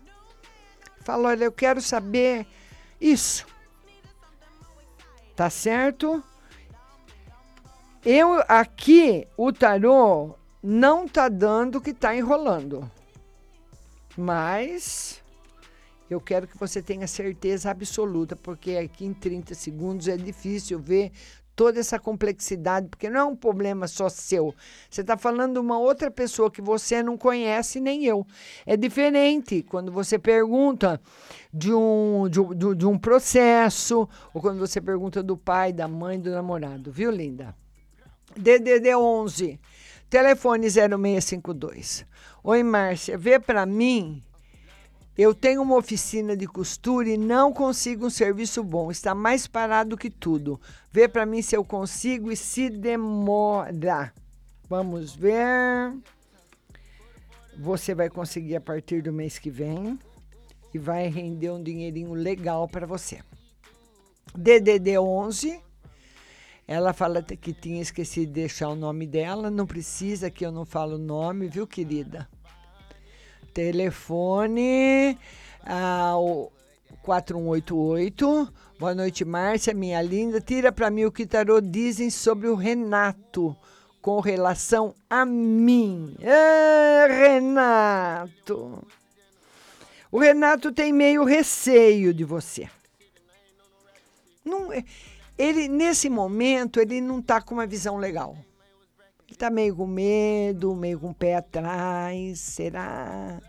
Fala, olha, eu quero saber isso. Tá certo? Eu aqui o tarô não tá dando que tá enrolando. Mas eu quero que você tenha certeza absoluta, porque aqui em 30 segundos é difícil ver toda essa complexidade, porque não é um problema só seu. Você está falando de uma outra pessoa que você não conhece, nem eu. É diferente quando você pergunta de um, de, de um processo, ou quando você pergunta do pai, da mãe, do namorado, viu, linda? DDD 11 Telefone 0652. Oi, Márcia, vê para mim. Eu tenho uma oficina de costura e não consigo um serviço bom. Está mais parado que tudo. Vê para mim se eu consigo e se demora. Vamos ver. Você vai conseguir a partir do mês que vem e vai render um dinheirinho legal para você. DDD 11 ela fala que tinha esquecido de deixar o nome dela. Não precisa que eu não fale o nome, viu, querida? Telefone ao 4188. Boa noite, Márcia, minha linda. Tira para mim o que tarô dizem sobre o Renato com relação a mim. Ah, Renato. O Renato tem meio receio de você. Não é ele nesse momento ele não está com uma visão legal. Ele está meio com medo, meio com o pé atrás. Será?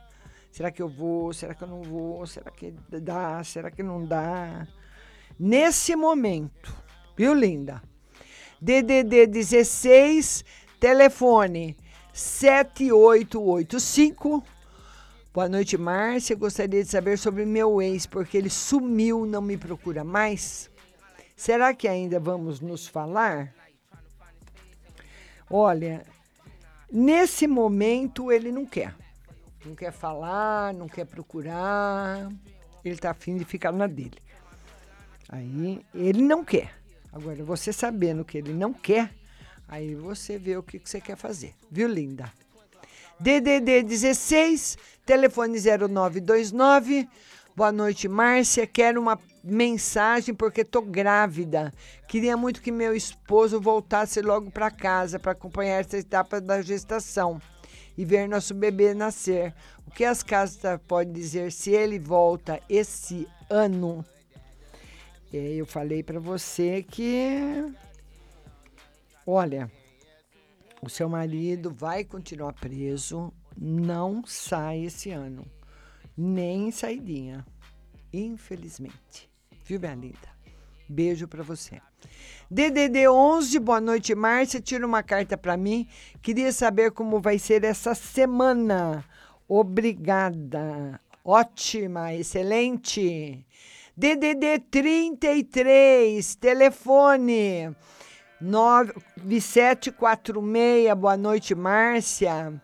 Será que eu vou? Será que eu não vou? Será que dá? Será que não dá? Nesse momento, viu, linda? DDD 16, telefone 7885. Boa noite, Márcia. Gostaria de saber sobre meu ex, porque ele sumiu, não me procura mais. Será que ainda vamos nos falar? Olha, nesse momento ele não quer. Não quer falar, não quer procurar. Ele está afim de ficar na dele. Aí ele não quer. Agora, você sabendo que ele não quer, aí você vê o que, que você quer fazer. Viu, linda? DDD 16, telefone 0929. Boa noite, Márcia. Quero uma mensagem porque tô grávida. Queria muito que meu esposo voltasse logo para casa para acompanhar essa etapa da gestação e ver nosso bebê nascer. O que as casas podem dizer se ele volta esse ano? Eu falei para você que, olha, o seu marido vai continuar preso, não sai esse ano, nem saidinha, infelizmente. Viu, minha linda? Beijo para você. DDD 11, boa noite, Márcia. Tira uma carta para mim. Queria saber como vai ser essa semana. Obrigada. Ótima, excelente. DDD 33, telefone 9746. Boa noite, Márcia.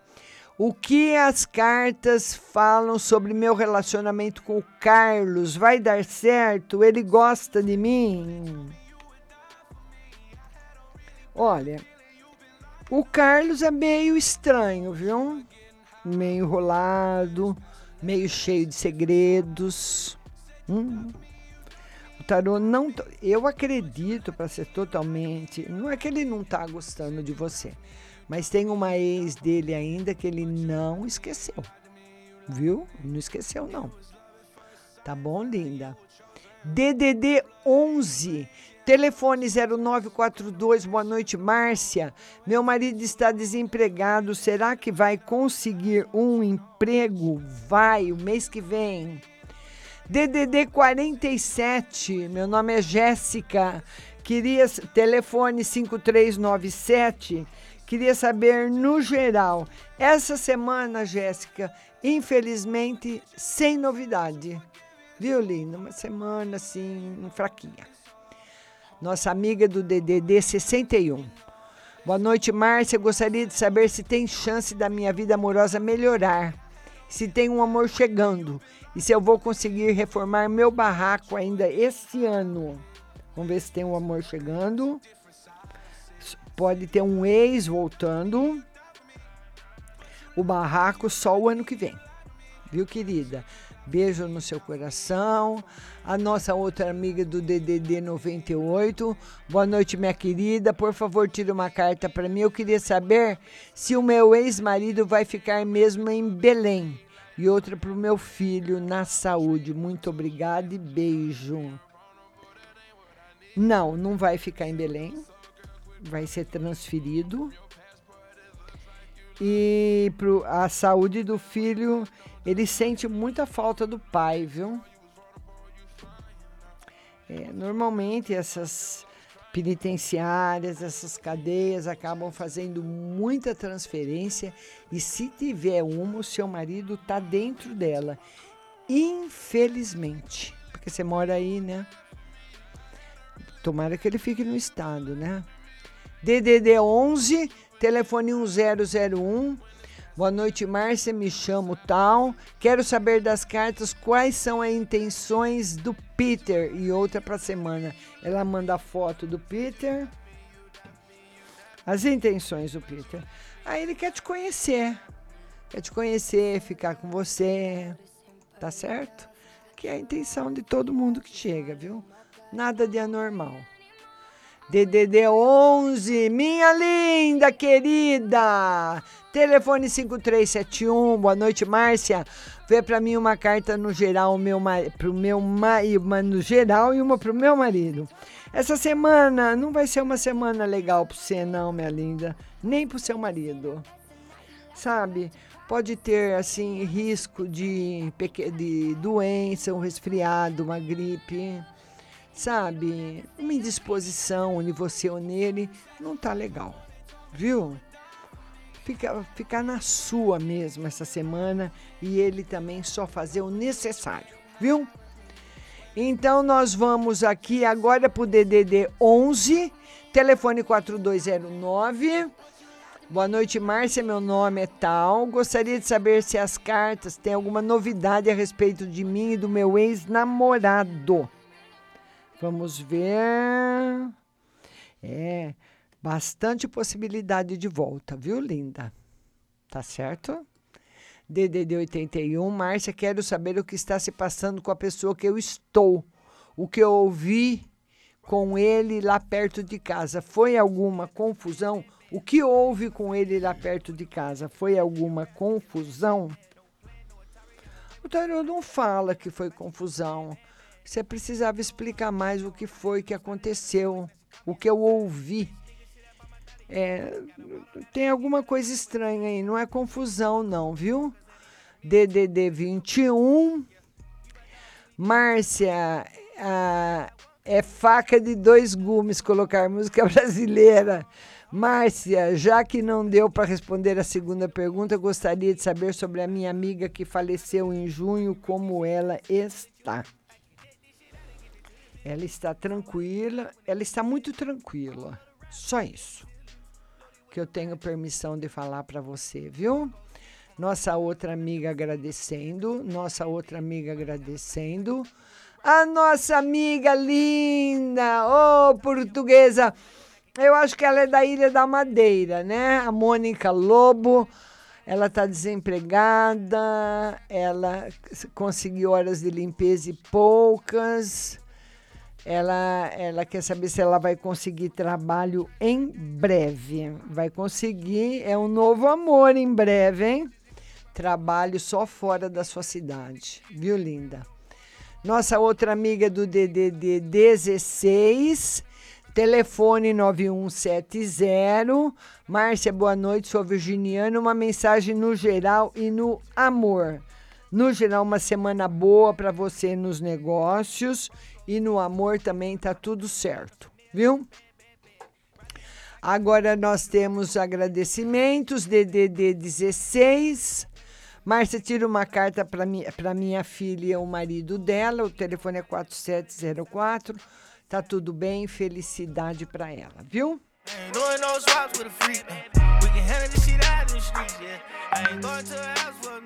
O que as cartas falam sobre meu relacionamento com o Carlos? Vai dar certo? Ele gosta de mim? Olha, o Carlos é meio estranho, viu? Meio enrolado, meio cheio de segredos. Hum. O tarô não. Eu acredito, para ser totalmente. Não é que ele não está gostando de você mas tem uma ex dele ainda que ele não esqueceu. Viu? Não esqueceu, não. Tá bom, linda? DDD 11, telefone 0942. Boa noite, Márcia. Meu marido está desempregado. Será que vai conseguir um emprego? Vai, o mês que vem. DDD 47. Meu nome é Jéssica. Queria telefone 5397 Queria saber, no geral, essa semana, Jéssica, infelizmente, sem novidade. Viu, linda? Uma semana assim, fraquinha. Nossa amiga do DDD 61. Boa noite, Márcia. Gostaria de saber se tem chance da minha vida amorosa melhorar. Se tem um amor chegando. E se eu vou conseguir reformar meu barraco ainda esse ano. Vamos ver se tem um amor chegando. Pode ter um ex voltando. O barraco só o ano que vem. Viu, querida? Beijo no seu coração. A nossa outra amiga do DDD 98. Boa noite, minha querida. Por favor, tire uma carta para mim. Eu queria saber se o meu ex-marido vai ficar mesmo em Belém. E outra para o meu filho na saúde. Muito obrigada e beijo. Não, não vai ficar em Belém. Vai ser transferido. E pro, a saúde do filho, ele sente muita falta do pai, viu? É, normalmente essas penitenciárias, essas cadeias acabam fazendo muita transferência e se tiver uma, o seu marido tá dentro dela. Infelizmente, porque você mora aí, né? Tomara que ele fique no estado, né? DDD 11 telefone 1001. Boa noite, Márcia. Me chamo tal. Quero saber das cartas quais são as intenções do Peter e outra para semana. Ela manda a foto do Peter. As intenções do Peter. Aí ele quer te conhecer. Quer te conhecer, ficar com você. Tá certo? Que é a intenção de todo mundo que chega, viu? Nada de anormal. DDD 11, minha linda querida. Telefone 5371. Boa noite, Márcia. Vê para mim uma carta no geral, meu pro meu uma no geral e uma pro meu marido. Essa semana não vai ser uma semana legal para você não, minha linda, nem pro seu marido. Sabe? Pode ter assim risco de, de doença, um resfriado, uma gripe sabe, uma indisposição em você ou nele, não tá legal, viu? Fica, ficar na sua mesmo essa semana e ele também só fazer o necessário, viu? Então nós vamos aqui agora para o DDD 11, telefone 4209. Boa noite, Márcia. Meu nome é tal. Gostaria de saber se as cartas têm alguma novidade a respeito de mim e do meu ex-namorado. Vamos ver. É, bastante possibilidade de volta, viu, linda? Tá certo? DDD 81, Márcia, quero saber o que está se passando com a pessoa que eu estou. O que eu ouvi com ele lá perto de casa. Foi alguma confusão? O que houve com ele lá perto de casa? Foi alguma confusão? O tarô não fala que foi confusão. Você precisava explicar mais o que foi que aconteceu, o que eu ouvi. É, tem alguma coisa estranha aí, não é confusão não, viu? DDD 21. Márcia, é faca de dois gumes colocar música brasileira. Márcia, já que não deu para responder a segunda pergunta, gostaria de saber sobre a minha amiga que faleceu em junho, como ela está. Ela está tranquila, ela está muito tranquila. Só isso que eu tenho permissão de falar para você, viu? Nossa outra amiga agradecendo, nossa outra amiga agradecendo. A nossa amiga linda, ô oh, portuguesa, eu acho que ela é da Ilha da Madeira, né? A Mônica Lobo, ela está desempregada, ela conseguiu horas de limpeza e poucas. Ela, ela quer saber se ela vai conseguir trabalho em breve. Vai conseguir, é um novo amor em breve, hein? Trabalho só fora da sua cidade, viu, linda? Nossa outra amiga do DDD 16, telefone 9170. Márcia, boa noite, sou virginiana. Uma mensagem no geral e no amor. No geral, uma semana boa para você nos negócios e no amor também tá tudo certo, viu? Agora nós temos agradecimentos, DDD 16. Márcia, tira uma carta para mi, pra minha filha e o marido dela. O telefone é 4704. Tá tudo bem, felicidade para ela, viu?